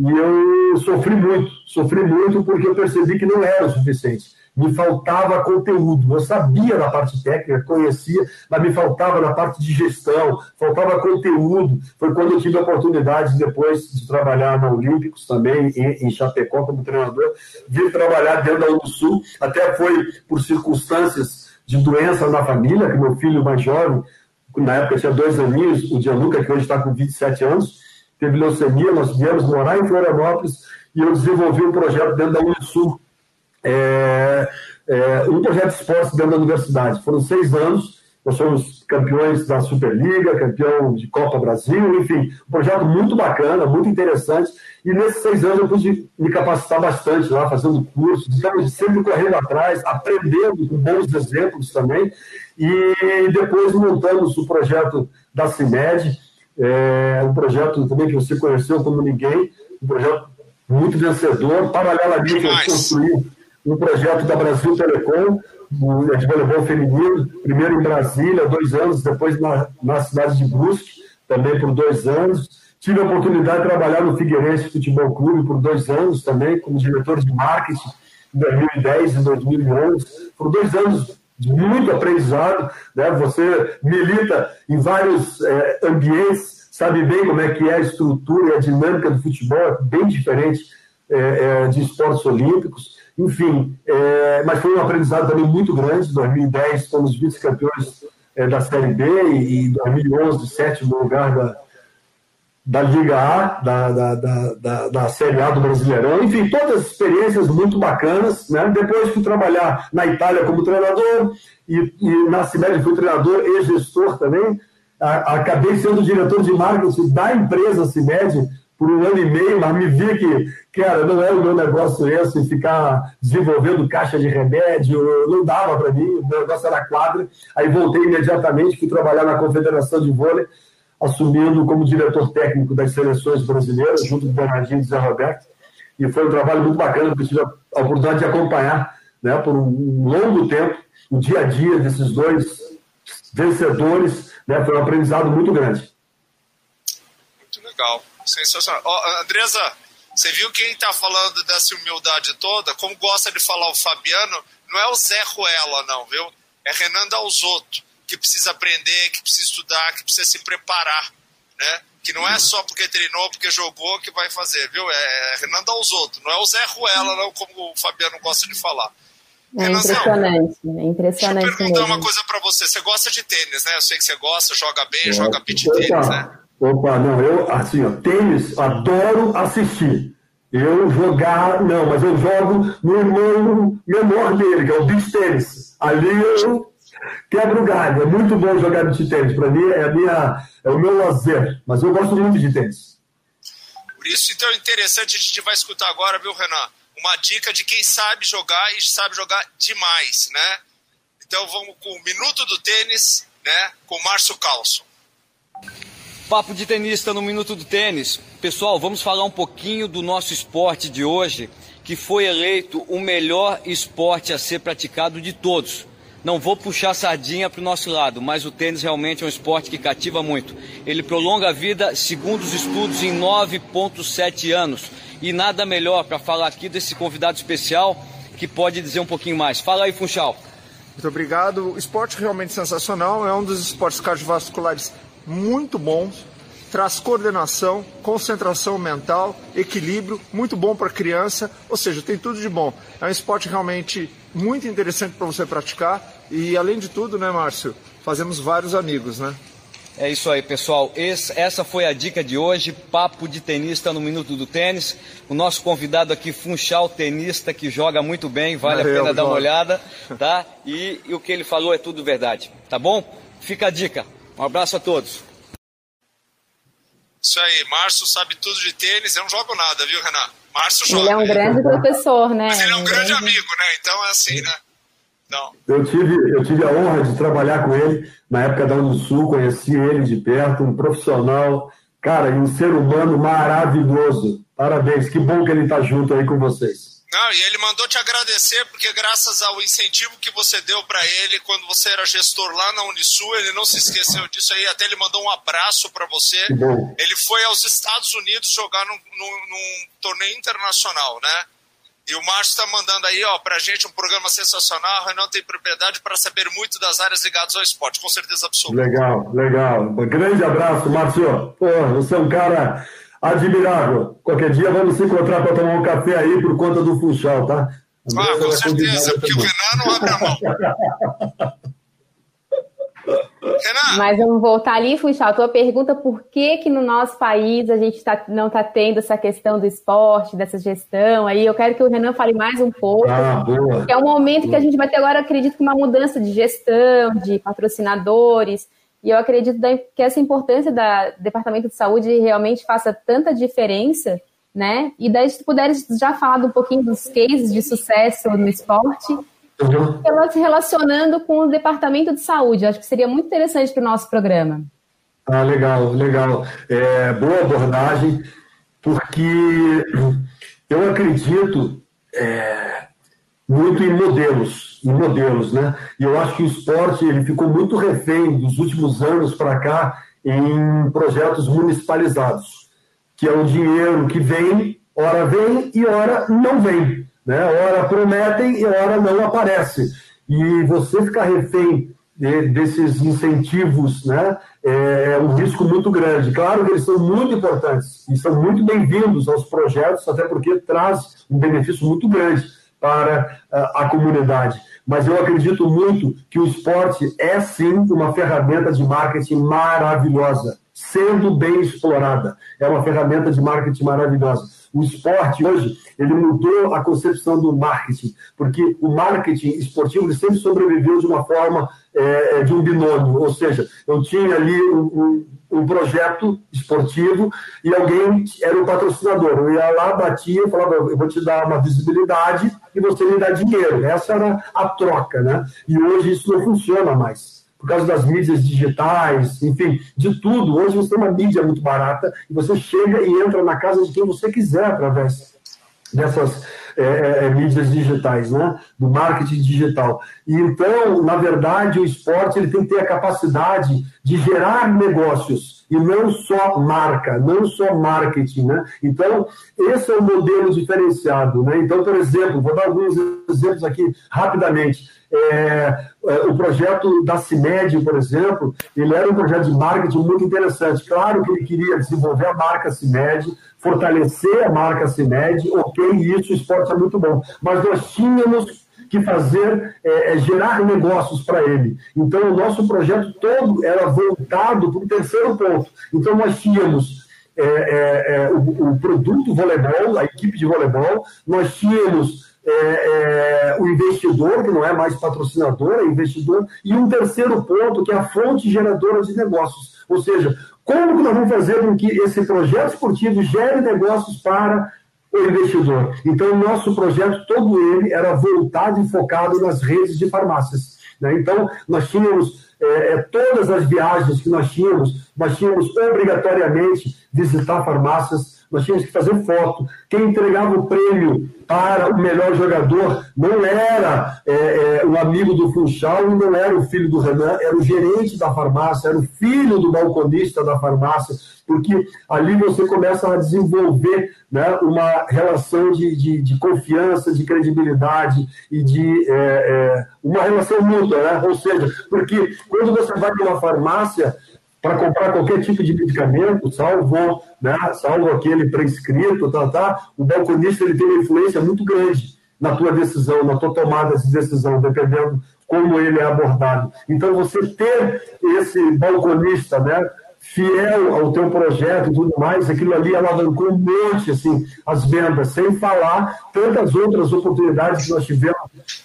E eu sofri muito, sofri muito porque eu percebi que não era o suficiente me faltava conteúdo. Eu sabia da parte técnica, conhecia, mas me faltava na parte de gestão, faltava conteúdo. Foi quando eu tive a oportunidade, depois de trabalhar na Olímpicos também, em, Chapecó, como treinador, vir trabalhar dentro da Sul. Até foi por circunstâncias de doença na família, que meu filho mais jovem, na época tinha dois aninhos, o Gianluca, que hoje está com 27 anos, teve leucemia, nós viemos morar em Florianópolis e eu desenvolvi um projeto dentro da Unisul, é, é, um projeto de esportes dentro da universidade. Foram seis anos, nós somos campeões da Superliga, campeão de Copa Brasil, enfim, um projeto muito bacana, muito interessante. E nesses seis anos eu pude me capacitar bastante lá, fazendo estamos sempre correndo atrás, aprendendo com bons exemplos também. E depois montamos o projeto da CIMED, é, um projeto também que você conheceu como ninguém, um projeto muito vencedor. Paralelamente, eu construí um projeto da Brasil Telecom, de voleibol feminino, primeiro em Brasília, dois anos, depois na, na cidade de Brusque, também por dois anos. Tive a oportunidade de trabalhar no Figueirense Futebol Clube por dois anos também, como diretor de marketing em 2010 e 2011. Por dois anos muito aprendizado, né? Você milita em vários é, ambientes, sabe bem como é que é a estrutura e a dinâmica do futebol, é bem diferente é, é, de esportes olímpicos. Enfim, é, mas foi um aprendizado também muito grande. Em 2010 fomos vice-campeões é, da Série B e em 2011 sétimo lugar da, da Liga A, da, da, da, da, Série A do Brasileirão. Enfim, todas as experiências muito bacanas. Né? Depois fui trabalhar na Itália como treinador e, e na CIMED fui treinador e gestor também. acabei sendo diretor de marketing da empresa CIMED por um ano e meio, mas me vi que, cara, não era o meu negócio esse, ficar desenvolvendo caixa de remédio, não dava para mim, o negócio era quadra. Aí voltei imediatamente, fui trabalhar na Confederação de Vôlei, assumindo como diretor técnico das seleções brasileiras, junto com o Bernardinho e Zé Roberto. E foi um trabalho muito bacana, porque tive a oportunidade de acompanhar né, por um longo tempo o dia a dia desses dois vencedores. Né, foi um aprendizado muito grande. Muito legal. Sensacional. Oh, Andresa, você viu quem está falando dessa humildade toda? Como gosta de falar o Fabiano, não é o Zé Ruela, não, viu? É Renan Dalzotto, que precisa aprender, que precisa estudar, que precisa se preparar. Né? que não é só porque treinou, porque jogou que vai fazer, viu? É Renan dá aos outros, não é o Zé Ruela, não, como o Fabiano gosta de falar. É impressionante, é impressionante. Deixa eu perguntar mesmo. uma coisa para você. Você gosta de tênis, né? Eu sei que você gosta, joga bem, é. joga beat tênis, né? Opa, não, eu, assim, ó, tênis, adoro assistir. Eu jogar, não, mas eu jogo no irmão menor dele, que é o beach tênis. Ali eu quebro o galho. É muito bom jogar beach tênis. Para mim é, a minha, é o meu lazer. Mas eu gosto muito de tênis. Por isso, então, é interessante, a gente vai escutar agora, viu, Renan? Uma dica de quem sabe jogar e sabe jogar demais, né? Então vamos com o Minuto do Tênis, né? Com o Márcio Calço. Papo de tenista no Minuto do Tênis. Pessoal, vamos falar um pouquinho do nosso esporte de hoje, que foi eleito o melhor esporte a ser praticado de todos. Não vou puxar sardinha para o nosso lado, mas o tênis realmente é um esporte que cativa muito. Ele prolonga a vida, segundo os estudos, em 9,7 anos. E nada melhor para falar aqui desse convidado especial que pode dizer um pouquinho mais. Fala aí, Funchal. Muito obrigado. Esporte realmente sensacional, é um dos esportes cardiovasculares muito bom, traz coordenação, concentração mental, equilíbrio, muito bom para a criança, ou seja, tem tudo de bom. É um esporte realmente muito interessante para você praticar e, além de tudo, né, Márcio, fazemos vários amigos, né? É isso aí, pessoal. Esse, essa foi a dica de hoje, papo de tenista no Minuto do Tênis. O nosso convidado aqui, Funchal, tenista que joga muito bem, vale a pena dar uma olhada, tá? E, e o que ele falou é tudo verdade, tá bom? Fica a dica. Um abraço a todos. Isso aí, Márcio sabe tudo de tênis, eu não jogo nada, viu, Renan? Márcio joga. Ele é um grande professor, né? Mas ele é um, um grande, grande amigo, né? Então é assim, né? Não. Eu tive, eu tive a honra de trabalhar com ele na época da Sul, conheci ele de perto, um profissional, cara, e um ser humano maravilhoso. Parabéns, que bom que ele está junto aí com vocês. Não, e ele mandou te agradecer porque graças ao incentivo que você deu para ele quando você era gestor lá na Unisul, ele não se esqueceu disso aí, até ele mandou um abraço para você. Ele foi aos Estados Unidos jogar num, num, num torneio internacional, né? E o Márcio está mandando aí, ó, pra gente um programa sensacional. O Renan tem propriedade para saber muito das áreas ligadas ao esporte, com certeza absoluta. Legal, legal. Um grande abraço, Márcio. Pô, você é um cara admirável. Qualquer dia vamos se encontrar para tomar um café aí por conta do Funchal, tá? Ah, com certeza, porque o Renan não abre a mão. Renan. Mas vamos voltar ali, Funchal. Tua pergunta por que que no nosso país a gente tá, não está tendo essa questão do esporte, dessa gestão aí. Eu quero que o Renan fale mais um pouco. Ah, boa. Que é um momento boa. que a gente vai ter agora, acredito que uma mudança de gestão, de patrocinadores. E eu acredito que essa importância do Departamento de Saúde realmente faça tanta diferença, né? E daí, se tu puderes já falar um pouquinho dos cases de sucesso no esporte, uhum. se relacionando com o Departamento de Saúde. Eu acho que seria muito interessante para o nosso programa. Ah, legal, legal. É, boa abordagem, porque eu acredito é, muito em modelos, em modelos, né? E eu acho que o esporte ele ficou muito refém dos últimos anos para cá em projetos municipalizados, que é um dinheiro que vem, ora vem e ora não vem, né? Ora prometem e ora não aparece. E você ficar refém de, desses incentivos, né? É, é um risco muito grande. Claro que eles são muito importantes e são muito bem-vindos aos projetos, até porque traz um benefício muito grande para a comunidade. Mas eu acredito muito que o esporte é sim uma ferramenta de marketing maravilhosa, sendo bem explorada. É uma ferramenta de marketing maravilhosa. O esporte hoje, ele mudou a concepção do marketing, porque o marketing esportivo sempre sobreviveu de uma forma é, de um binômio, ou seja, eu tinha ali um, um, um, projeto esportivo e alguém era o patrocinador. Eu ia lá, batia falava, eu vou te dar uma visibilidade e você me dá dinheiro. Essa era a troca, né? E hoje isso não funciona mais. Por causa das mídias digitais, enfim, de tudo. Hoje você tem uma mídia muito barata e você chega e entra na casa de quem você quiser através dessas é, é, mídias digitais, né? do marketing digital. E então, na verdade, o esporte ele tem que ter a capacidade de gerar negócios e não só marca, não só marketing. Né? Então, esse é o modelo diferenciado. Né? Então, por exemplo, vou dar alguns exemplos aqui rapidamente. É, é, o projeto da CIMED, por exemplo, ele era um projeto de marketing muito interessante. Claro que ele queria desenvolver a marca CIMED, fortalecer a marca CIMED, ok, isso o esporte é muito bom. Mas nós tínhamos que fazer, é, é gerar negócios para ele. Então, o nosso projeto todo era voltado para o terceiro ponto. Então, nós tínhamos é, é, é o, o, produto voleibol, a equipe de voleibol, nós tínhamos é, o investidor, que não é mais patrocinador, é investidor, e um terceiro ponto, que é a fonte geradora de negócios. Ou seja, como que nós vamos fazer com que esse projeto esportivo gere negócios para o investidor? Então, o nosso projeto, todo ele, era voltado e focado nas redes de farmácias. Né? Então, nós tínhamos é, é todas as viagens que nós tínhamos, nós tínhamos obrigatoriamente visitar farmácias nós tínhamos que fazer foto. Quem entregava o prêmio para o melhor jogador não era é, é, o amigo do Funchal e não era o filho do Renan, era o gerente da farmácia, era o filho do balconista da farmácia, porque ali você começa a desenvolver né, uma relação de, de, de, confiança, de credibilidade e de é, é uma relação mútua, né? ou seja, porque quando você vai numa farmácia, para comprar qualquer tipo de medicamento, salvo, né, salvo aquele prescrito, tá, tá, o balconista ele tem uma influência muito grande na tua decisão, na tua tomada de decisão, dependendo como ele é abordado. Então, você ter esse balconista, né, fiel ao teu projeto e tudo mais, aquilo ali alavancou um monte, assim, as vendas, sem falar tantas outras oportunidades que nós tivemos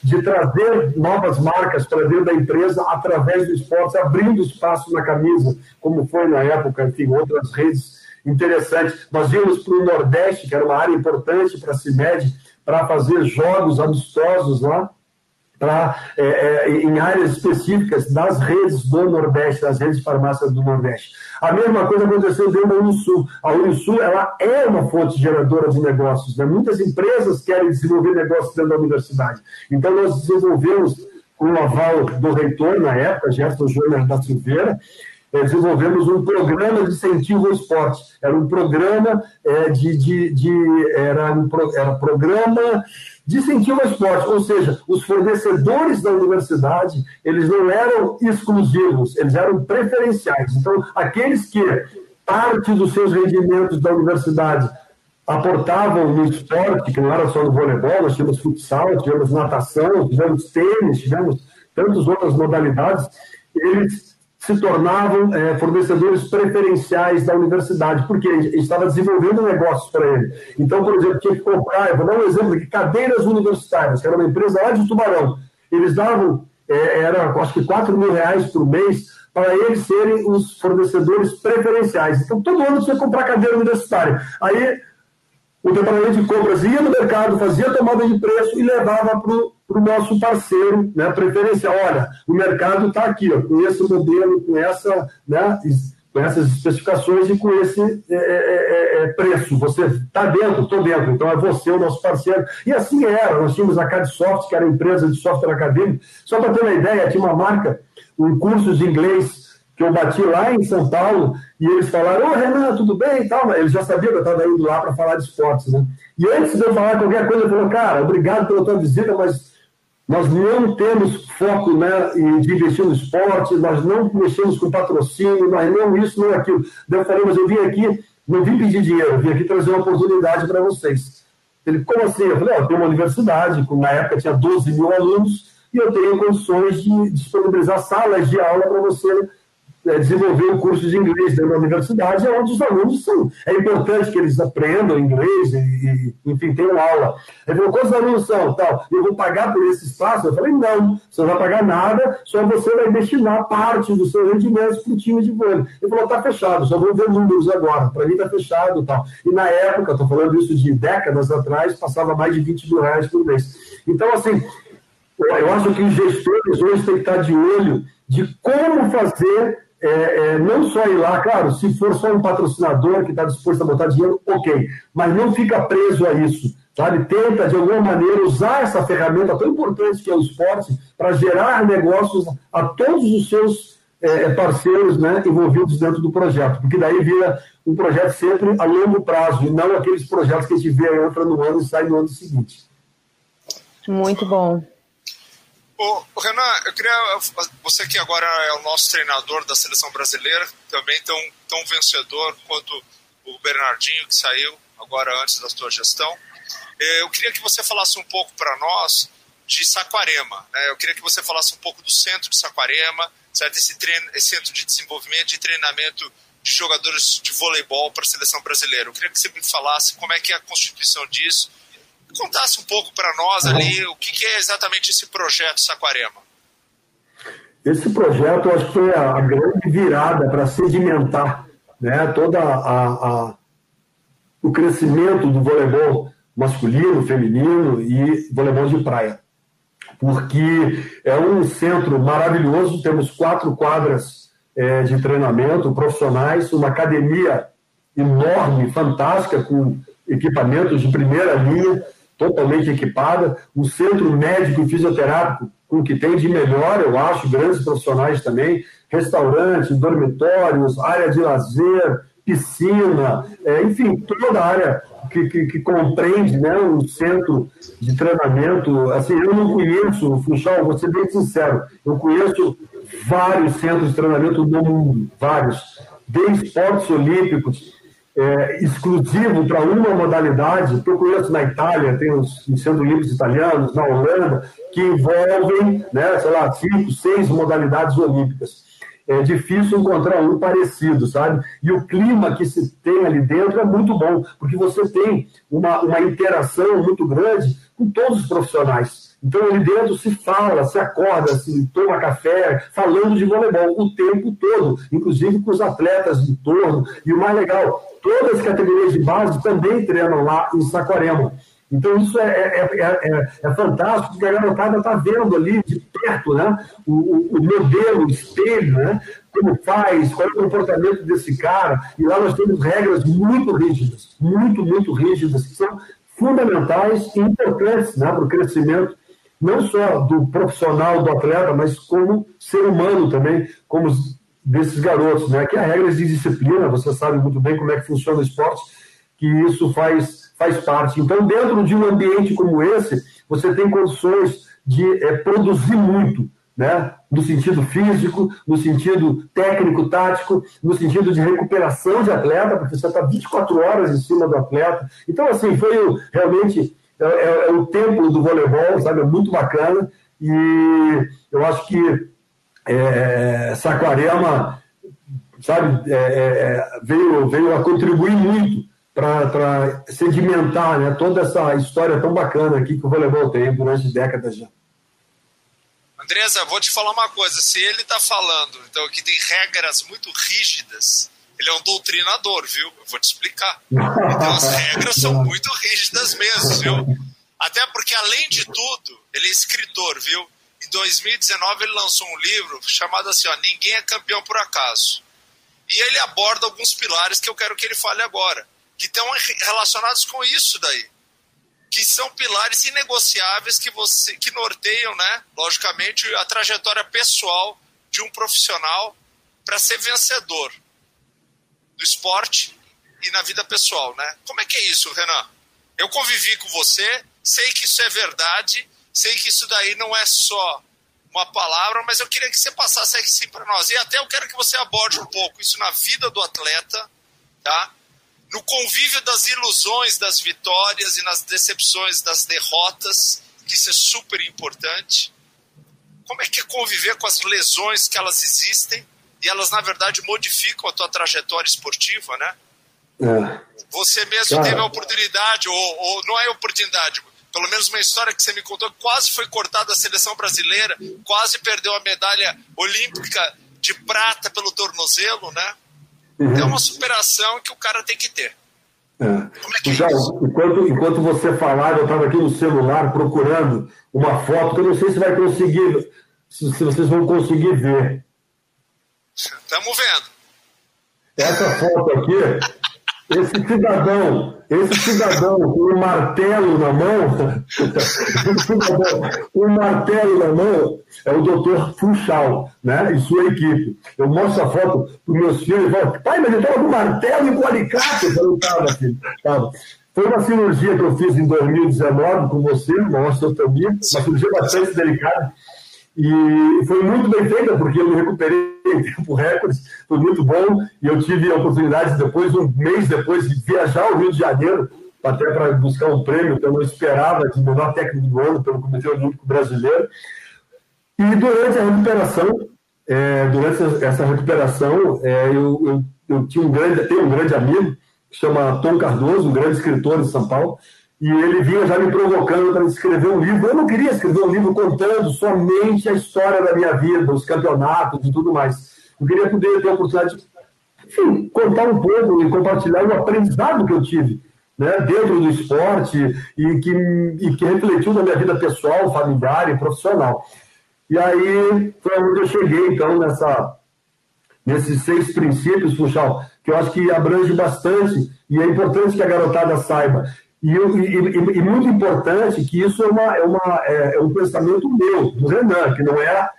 de trazer novas marcas para dentro da empresa através do esporte, abrindo espaço na camisa, como foi na época, enfim, outras redes interessantes. Nós íamos para o Nordeste, que era uma área importante para a CIMED, para fazer jogos amistosos lá, pra, é, é, em áreas específicas das redes do Nordeste, das redes de farmácias do Nordeste. A mesma coisa aconteceu dentro da Unisul. A Unisul ela é uma fonte geradora de negócios. Né? Muitas empresas querem desenvolver negócios dentro da universidade. Então, nós desenvolvemos, com o aval do reitor, na época, Gerson Júnior da Silveira, é, desenvolvemos um programa de incentivo ao esporte. Era um programa é, de, de, de, era um era programa de incentivo ao esporte, ou seja, os fornecedores da universidade, eles não eram exclusivos, eles eram preferenciais. Então, aqueles que parte dos seus rendimentos da universidade aportavam no esporte, que não era só no voleibol, nós tínhamos futsal, tivemos natação, tivemos tênis, tivemos tantas outras modalidades, eles se tornavam é, fornecedores preferenciais da universidade, porque estava desenvolvendo negócios para ele. Então, por exemplo, tinha que comprar, vou dar um exemplo aqui, cadeiras universitárias, que era uma empresa lá de Tubarão. Eles davam, é, era, acho que 4 mil reais por mês para eles serem os fornecedores preferenciais. Então, todo ano que comprar cadeira universitária. Aí, o departamento de compras ia no mercado, fazia tomada de preço e levava para o para o nosso parceiro né, preferencial. Olha, o mercado está aqui, ó, com esse modelo, com, essa, né, com essas especificações e com esse é, é, é, é preço. Você está dentro, estou dentro, então é você o nosso parceiro. E assim era, nós tínhamos a CADSoft, que era empresa de software acadêmico. Só para ter uma ideia, tinha uma marca, um curso de inglês que eu bati lá em São Paulo e eles falaram, ô Renan, tudo bem e tal, eles já sabiam que eu estava indo lá para falar de esportes, né? E antes de eu falar qualquer coisa, ele falou, cara, obrigado pela tua visita, mas nós não temos foco né, de investir no esporte, nós não mexemos com patrocínio, nós não isso, não aquilo. Eu falei, mas eu vim aqui, não vim pedir dinheiro, vim aqui trazer uma oportunidade para vocês. Ele, como assim? Eu falei, eu tenho uma universidade, na época tinha 12 mil alunos, e eu tenho condições de disponibilizar salas de aula para você é, desenvolver um curso de inglês dentro da universidade, onde os alunos são. É importante que eles aprendam inglês e, e enfim, tenham aula. Ele falou, quantos alunos são? Tal, eu vou pagar por esse espaço? Eu falei, não, você não vai pagar nada, só você vai destinar parte dos seus rendimentos para o time de vôlei. Ele falou, está fechado, só vou ver números agora, para mim está fechado tal. E na época, estou falando isso de décadas atrás, passava mais de 20 mil reais por mês. Então, assim, eu acho que os gestores hoje têm que estar de olho de como fazer é, é, não só ir lá, claro, se for só um patrocinador que está disposto a botar dinheiro, ok, mas não fica preso a isso. sabe? Tenta, de alguma maneira, usar essa ferramenta tão importante que é o esporte para gerar negócios a todos os seus é, parceiros né, envolvidos dentro do projeto, porque daí vira um projeto sempre a longo prazo, e não aqueles projetos que a gente vê entra no ano e sai no ano seguinte. Muito bom. Ô, Renan, eu queria. Você que agora é o nosso treinador da seleção brasileira, também tão, tão vencedor quanto o Bernardinho, que saiu agora antes da sua gestão. É, eu queria que você falasse um pouco para nós de Saquarema. Né? Eu queria que você falasse um pouco do centro de Saquarema, certo? Esse, treino, esse centro de desenvolvimento, de treinamento de jogadores de voleibol para a seleção brasileira. Eu queria que você me falasse como é que é a constituição disso, contasse um pouco para nós ali o que, que, é exatamente esse projeto Saquarema. Esse projeto, acho que foi a, grande virada para sedimentar né, toda a, a, o crescimento do voleibol masculino, feminino e voleibol de praia. Porque é um centro maravilhoso, temos quatro quadras é, de treinamento profissionais, uma academia enorme, fantástica, com equipamentos de primeira linha, totalmente equipada, um centro médico e fisioterápico com o que tem de melhor, eu acho, grandes profissionais também, restaurantes, dormitórios, área de lazer, piscina, é, enfim, toda a área que, que, que, compreende né, um centro de treinamento. Assim, eu não conheço, Funchal, vou ser bem sincero, eu conheço vários centros de treinamento no mundo, vários, de esportes olímpicos, é, exclusivo para uma modalidade, que eu conheço na Itália, tem os, os centros olímpicos italianos, na Holanda, que envolvem, né, sei lá, cinco, seis modalidades olímpicas. É difícil encontrar um parecido, sabe? E o clima que se tem ali dentro é muito bom, porque você tem uma, uma interação muito grande com todos os profissionais. Então, ali dentro se fala, se acorda, se toma café, falando de voleibol o tempo todo, inclusive com os atletas de torno. E o mais legal, todas as categorias de base também treinam lá em Saquarema. Então, isso é, é, é, é, fantástico, porque a garotada está vendo ali de perto né, o, o, modelo, o espelho, né, como faz, qual é o comportamento desse cara. E lá nós temos regras muito rígidas, muito, muito rígidas, que são fundamentais e importantes né, para o crescimento não só do profissional, do atleta, mas como ser humano também, como desses garotos, né? Que há regras de disciplina, você sabe muito bem como é que funciona o esporte, que isso faz, faz parte. Então, dentro de um ambiente como esse, você tem condições de é, produzir muito, né? no sentido físico, no sentido técnico, tático, no sentido de recuperação de atleta, porque você está 24 horas em cima do atleta. Então, assim, foi realmente é, é, é, o templo do voleibol, sabe? É muito bacana. E eu acho que é, Saquarema, sabe, é, é, veio, veio a contribuir muito para sedimentar né, toda essa história tão bacana aqui que o voleibol tem durante décadas já. Andresa, vou te falar uma coisa. Se ele está falando então, que tem regras muito rígidas ele é um doutrinador, viu? Eu vou te explicar. Então as regras são muito rígidas mesmo, viu? Até porque, além de tudo, ele é escritor, viu? Em 2019 ele lançou um livro chamado assim, ó, Ninguém é campeão por acaso. E ele aborda alguns pilares que eu quero que ele fale agora, que estão relacionados com isso daí. Que são pilares inegociáveis que você que norteiam, né, logicamente, a trajetória pessoal de um profissional para ser vencedor no esporte e na vida pessoal, né? Como é que é isso, Renan? Eu convivi com você, sei que isso é verdade, sei que isso daí não é só uma palavra, mas eu queria que você passasse assim para nós. E até eu quero que você aborde um pouco isso na vida do atleta, tá? No convívio das ilusões das vitórias e nas decepções das derrotas, que isso é super importante. Como é que é conviver com as lesões que elas existem e elas, na verdade, modificam a tua trajetória esportiva, né? É. Você mesmo Cara. teve a oportunidade, ou, ou não é oportunidade, pelo menos uma história que você me contou, quase foi cortada a seleção brasileira, quase perdeu a medalha olímpica de prata pelo tornozelo, né? Uhum. É uma superação que o cara tem que ter. É. Como é que Já, é enquanto, enquanto você falava, eu estava aqui no celular procurando uma foto que eu não sei se vai conseguir, se, se vocês vão conseguir ver. Estamos vendo. Essa foto aqui esse cidadão, esse cidadão com um martelo na mão, um martelo na mão é o doutor Funchal, né? E sua equipe. Eu mostro a foto para os meus filhos e falo, pai, mas eu estava com martelo e com alicate. Eu falei, tava, filho, tava. Foi uma cirurgia que eu fiz em 2019 com você, uma osteotomia, uma cirurgia bastante delicada. E foi muito bem feita, porque eu me recuperei em tempo recorde, foi muito bom. E eu tive a oportunidade, depois, um mês depois, de viajar ao Rio de Janeiro, até para buscar um prêmio que eu não esperava, de melhor técnico do ano pelo Comitê Olímpico Brasileiro. E durante a recuperação, é, durante essa recuperação, é, eu, eu, eu, tinha um grande, tenho um grande amigo, que chama Tom Cardoso, um grande escritor de São Paulo, e ele vinha já me provocando para escrever um livro. Eu não queria escrever um livro contando somente a história da minha vida, os campeonatos e tudo mais. Eu queria poder ter a oportunidade de enfim, contar um pouco e compartilhar o aprendizado que eu tive né, dentro do esporte e que, e que refletiu na minha vida pessoal, familiar e profissional. E aí foi onde eu cheguei, então, nessa, nesses seis princípios, Puxal, que eu acho que abrange bastante e é importante que a garotada saiba. E, e, e, e muito importante que isso é, uma, é, uma, é, é, um pensamento meu, do Renan, que não é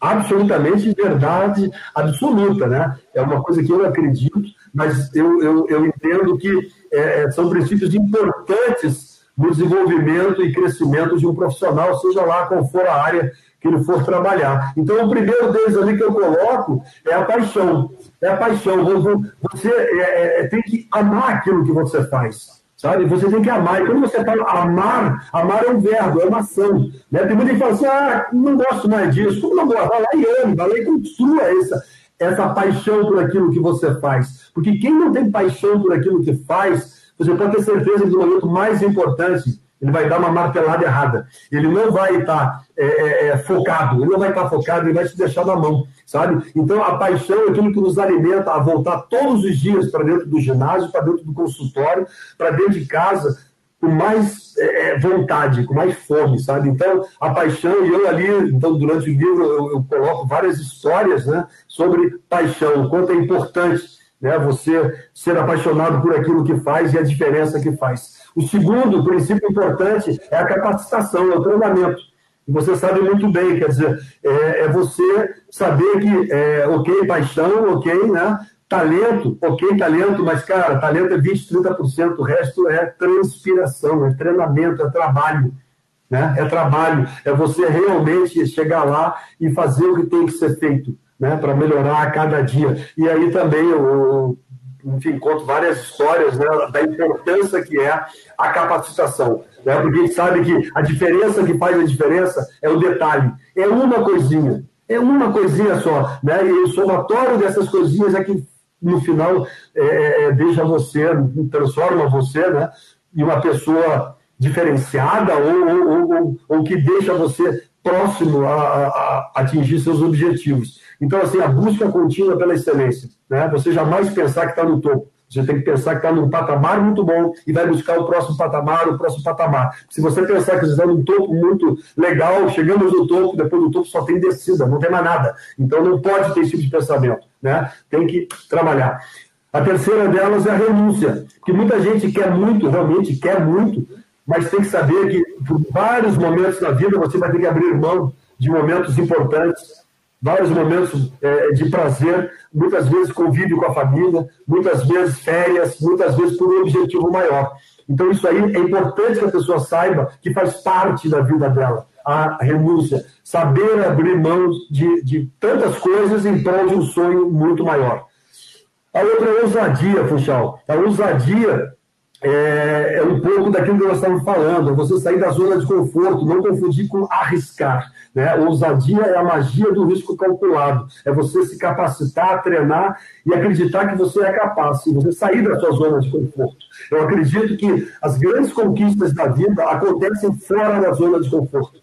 absolutamente verdade absoluta, né? É uma coisa que eu acredito, mas eu, eu, eu entendo que é, é são princípios importantes no desenvolvimento e crescimento de um profissional, seja lá qual for a área que ele for trabalhar. Então, o primeiro deles ali que eu coloco é a paixão. É a paixão. Você é, é, tem que amar aquilo que você faz. Sabe? Você tem que amar. E quando você fala amar, amar é um verbo, é uma ação. Né? Tem muita gente que fala assim, ah, não gosto mais disso. Como não gosta? Vai lá e ame, vai lá e construa essa, essa paixão por aquilo que você faz. Porque quem não tem paixão por aquilo que faz, você pode ter certeza que no momento mais importante, ele vai dar uma martelada errada. Ele não vai estar é, é, é, focado, ele não vai estar focado, ele vai te deixar na mão, sabe? Então, a paixão é aquilo que nos alimenta a voltar todos os dias para dentro do ginásio, para dentro do consultório, para dentro de casa, com mais é, é, vontade, com mais fome, sabe? Então, a paixão, e eu ali, então, durante o livro, eu, eu coloco várias histórias né, sobre paixão, o quanto é importante né, você ser apaixonado por aquilo que faz e a diferença que faz. O segundo princípio importante é a capacitação, é o treinamento. Você sabe muito bem, quer dizer, é, é você saber que, é, ok, paixão, ok, né? Talento, ok, talento, mas, cara, talento é 20, 30%, o resto é transpiração, é treinamento, é trabalho. Né? É trabalho, é você realmente chegar lá e fazer o que tem que ser feito né? para melhorar a cada dia. E aí também eu, enfim, conto várias histórias né, da importância que é a capacitação. Né, porque a gente sabe que a diferença que faz a diferença é o detalhe. É uma coisinha. É uma coisinha só. Né, e o somatório dessas coisinhas é que, no final, é, é, é deixa você, transforma você né, em uma pessoa diferenciada ou, ou, ou, ou que deixa você próximo a, a, a atingir seus objetivos. Então, assim, a busca contínua pela excelência. Né? Você jamais pensar que está no topo. Você tem que pensar que está num patamar muito bom e vai buscar o próximo patamar, o próximo patamar. Se você pensar que você está num topo muito legal, chegamos no topo, depois do topo só tem descida, não tem mais nada. Então não pode ter esse tipo de pensamento. Né? Tem que trabalhar. A terceira delas é a renúncia, porque muita gente quer muito, realmente quer muito, mas tem que saber que por vários momentos na vida você vai ter que abrir mão de momentos importantes vários momentos é, de prazer, muitas vezes convívio com a família, muitas vezes férias, muitas vezes por um objetivo maior. Então, isso aí é importante que a pessoa saiba que faz parte da vida dela, a renúncia, saber abrir mão de, de tantas coisas em prol de um sonho muito maior. A outra é a ousadia, Funchal. A ousadia é, é, um pouco daquilo que nós estamos falando, você sair da zona de conforto, não confundir com arriscar. Né? Ousadia é a magia do risco calculado, é você se capacitar, treinar e acreditar que você é capaz, e você sair da sua zona de conforto. Eu acredito que as grandes conquistas da vida acontecem fora da zona de conforto.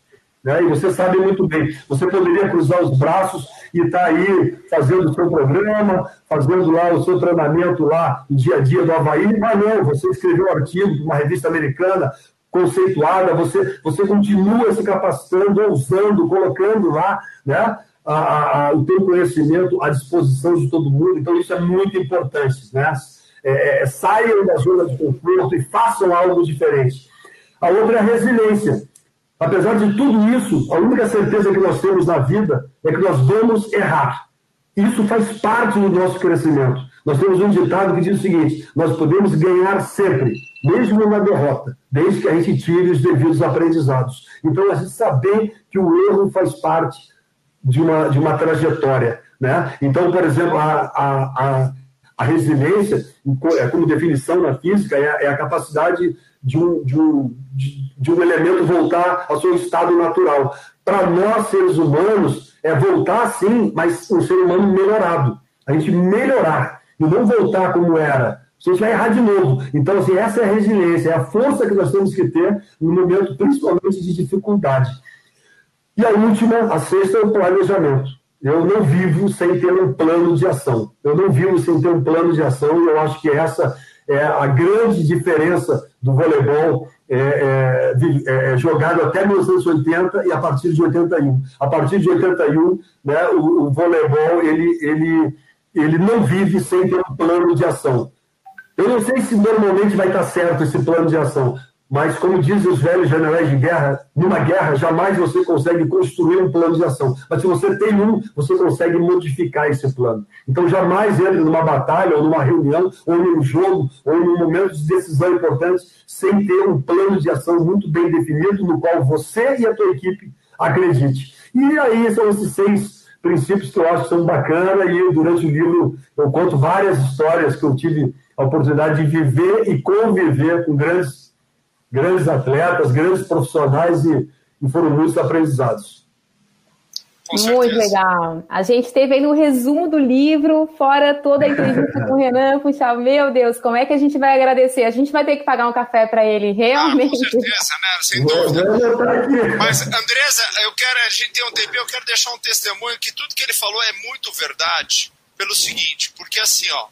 Né? E você sabe muito bem, você poderia cruzar os braços e está aí fazendo o seu programa, fazendo lá o seu treinamento lá no dia a dia do Havaí, mas não, você escreveu um artigo para uma revista americana conceituada, você, você continua se capacitando, ousando, colocando lá né, a, a, o teu conhecimento à disposição de todo mundo, então isso é muito importante, né? é, é, saiam da zona de conforto e façam algo diferente. A outra é a resiliência. Apesar de tudo isso, a única certeza que nós temos na vida é que nós vamos errar. Isso faz parte do nosso crescimento. Nós temos um ditado que diz o seguinte: nós podemos ganhar sempre, mesmo na derrota, desde que a gente tire os devidos aprendizados. Então, a gente saber que o erro faz parte de uma, de uma trajetória. Né? Então, por exemplo, a, a, a, a resiliência, é como definição na física, é a, é a capacidade de um, de, um, de, de um elemento voltar ao seu estado natural. Para nós, seres humanos, é voltar sim, mas um ser humano melhorado. A gente melhorar e não voltar como era. A gente vai errar de novo. Então, assim, essa é a resiliência, é a força que nós temos que ter no momento, principalmente, de dificuldade. E a última, a sexta, é o planejamento. Eu não vivo sem ter um plano de ação. Eu não vivo sem ter um plano de ação e eu acho que essa é a grande diferença do voleibol é, é, é, é jogado até 1980 e a partir de 81. A partir de 81, né, o, o voleibol ele, ele, ele não vive sem ter um plano de ação. Eu não sei se normalmente vai estar certo esse plano de ação, mas, como dizem os velhos generais de guerra, numa guerra jamais você consegue construir um plano de ação. Mas se você tem um, você consegue modificar esse plano. Então, jamais entre numa batalha, ou numa reunião, ou num jogo, ou num momento de decisão importante, sem ter um plano de ação muito bem definido, no qual você e a tua equipe acredite. E aí são esses seis princípios que eu acho que são bacanas, e durante o livro eu conto várias histórias que eu tive a oportunidade de viver e conviver com grandes grandes atletas, grandes profissionais e, e foram muitos aprendizados. Muito legal. A gente teve aí no resumo do livro, fora toda a entrevista com o Renan Puxal. Meu Deus, como é que a gente vai agradecer? A gente vai ter que pagar um café para ele, realmente. Ah, com certeza, né? Sem dúvida. Mas, Andresa, eu quero, a gente tem um tempo, eu quero deixar um testemunho que tudo que ele falou é muito verdade, pelo seguinte, porque assim, ó,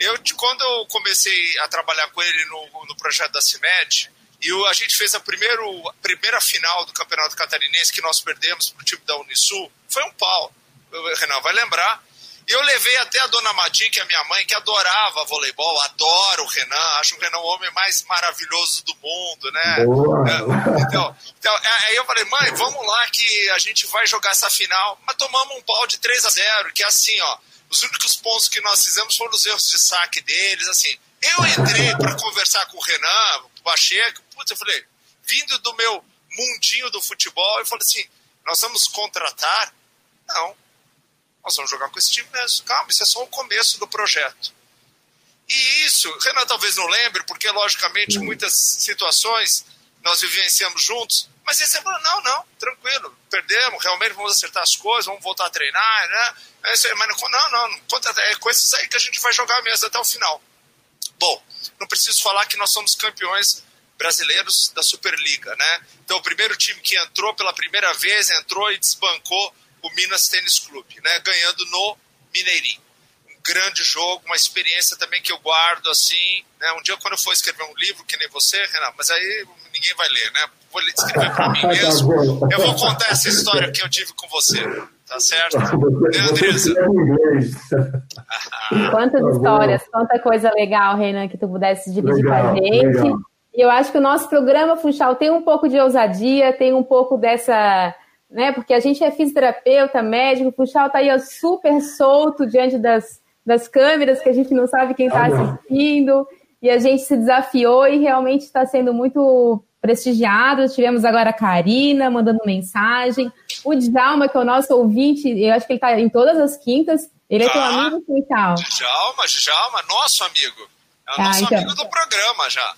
eu, quando eu comecei a trabalhar com ele no, no projeto da CIMED, e o, a gente fez a, primeiro, a primeira final do Campeonato Catarinense que nós perdemos para o time da Unisul. Foi um pau. O Renan vai lembrar. E eu levei até a dona Madi, que é minha mãe, que adorava voleibol, adora o Renan, acho o Renan o homem mais maravilhoso do mundo, né? É, então, então, é, aí eu falei, mãe, vamos lá que a gente vai jogar essa final. Mas tomamos um pau de 3 a 0 que é assim, ó. Os únicos pontos que nós fizemos foram os erros de saque deles, assim. Eu entrei para conversar com o Renan, Pacheco, putz, eu falei, vindo do meu mundinho do futebol, eu falei assim, nós vamos contratar? Não. Nós vamos jogar com esse time mesmo. Calma, isso é só o começo do projeto. E isso, Renan talvez não lembre, porque logicamente muitas situações nós vivenciamos juntos, mas ele falou, não, não, tranquilo, perdemos, realmente vamos acertar as coisas, vamos voltar a treinar, né? Mas não, não, não é com esses aí que a gente vai jogar mesmo até o final. Bom, não preciso falar que nós somos campeões brasileiros da Superliga, né? Então, o primeiro time que entrou pela primeira vez, entrou e desbancou o Minas Tênis Clube, né? Ganhando no Mineirinho. Um grande jogo, uma experiência também que eu guardo, assim, né? Um dia quando eu for escrever um livro, que nem você, Renan, mas aí ninguém vai ler, né? Vou escrever para mim tá mesmo. Eu vou contar essa história que eu tive com você. Tá certo? Né, Andressa? Quantas tá histórias, quanta coisa legal, Renan, que tu pudesse dividir legal, com a gente. Legal. E eu acho que o nosso programa, Funchal, tem um pouco de ousadia, tem um pouco dessa. Né, porque a gente é fisioterapeuta, médico, o Funchal está aí ó, super solto diante das, das câmeras, que a gente não sabe quem está assistindo. E a gente se desafiou e realmente está sendo muito prestigiado. Tivemos agora a Karina mandando mensagem. O Djalma, que é o nosso ouvinte, eu acho que ele está em todas as quintas. Ele é teu tá. amigo, Funchal. Djalma, Djalma, nosso amigo. É o ah, nosso então. amigo do programa já.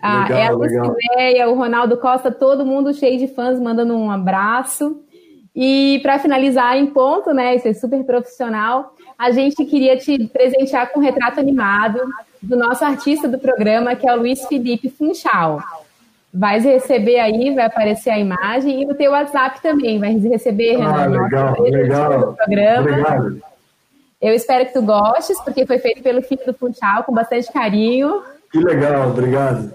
Ah, legal, é a Lucinéia, o Ronaldo Costa, todo mundo cheio de fãs, mandando um abraço. E para finalizar em ponto, né, isso é super profissional, a gente queria te presentear com um retrato animado do nosso artista do programa, que é o Luiz Felipe Funchal. Vai receber aí, vai aparecer a imagem, e no teu WhatsApp também, vai receber ah, legal, legal. do programa. Obrigado. Eu espero que tu gostes, porque foi feito pelo filho do Funchal, com bastante carinho. Que legal, obrigado.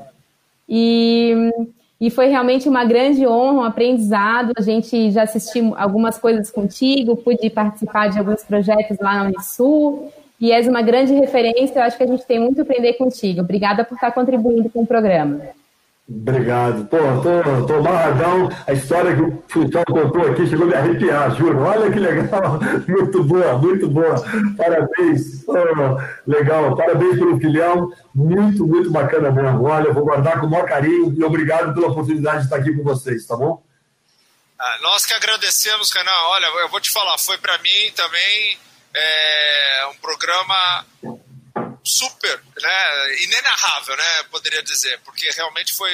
E, e foi realmente uma grande honra, um aprendizado. A gente já assistiu algumas coisas contigo, pude participar de alguns projetos lá na Unisul. e és uma grande referência. Eu acho que a gente tem muito a aprender contigo. Obrigada por estar contribuindo com o programa. Obrigado. Pô, tô, tô marradão. A história que o Funchal contou aqui chegou a me arrepiar, juro. Olha que legal. Muito boa, muito boa. Parabéns. legal. Parabéns pelo filhão. Muito, muito bacana mesmo. Olha, eu vou guardar com o maior carinho e obrigado pela oportunidade de estar aqui com vocês, tá bom? Ah, nós que agradecemos, Renan. Olha, eu vou te falar, foi para mim também é, um programa super, né, inenarrável, né, poderia dizer, porque realmente foi,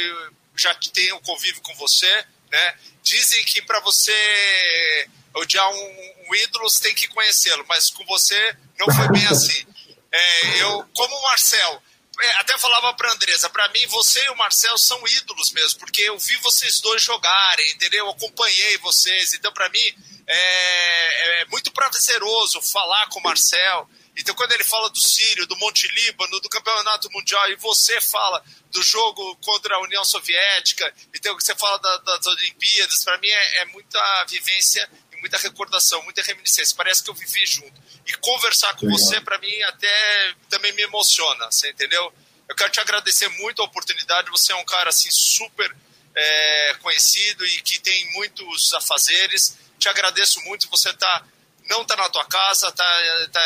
já tenho um convívio com você, né, dizem que para você odiar um, um, ídolo você tem que conhecê-lo, mas com você não foi bem assim. É, eu, como o Marcel, é, até falava para Andresa, para mim você e o Marcel são ídolos mesmo, porque eu vi vocês dois jogarem, entendeu? Eu acompanhei vocês, então para mim é, é, muito prazeroso falar com o Marcel. Então, quando ele fala do Sírio, do Monte Líbano, do Campeonato Mundial, e você fala do jogo contra a União Soviética, então você fala da, das Olimpíadas, para mim é, é, muita vivência e muita recordação, muita reminiscência. Parece que eu vivi junto. E conversar com Legal. você, para mim, até também me emociona, você entendeu? Eu quero te agradecer muito a oportunidade. Você é um cara assim super é, conhecido e que tem muitos afazeres. Te agradeço muito. Você tá não está na tua casa, está tá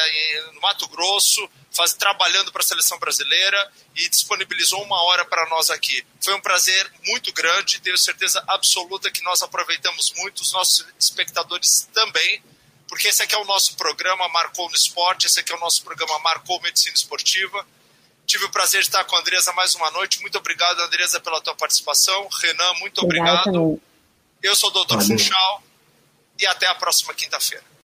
no Mato Grosso, faz, trabalhando para a seleção brasileira e disponibilizou uma hora para nós aqui. Foi um prazer muito grande, tenho certeza absoluta que nós aproveitamos muito, os nossos espectadores também, porque esse aqui é o nosso programa Marcou no Esporte, esse aqui é o nosso programa Marcou Medicina Esportiva. Tive o prazer de estar com a Andresa mais uma noite. Muito obrigado, Andresa, pela tua participação. Renan, muito obrigado. obrigado. Eu sou o Dr. Funchal e até a próxima quinta-feira.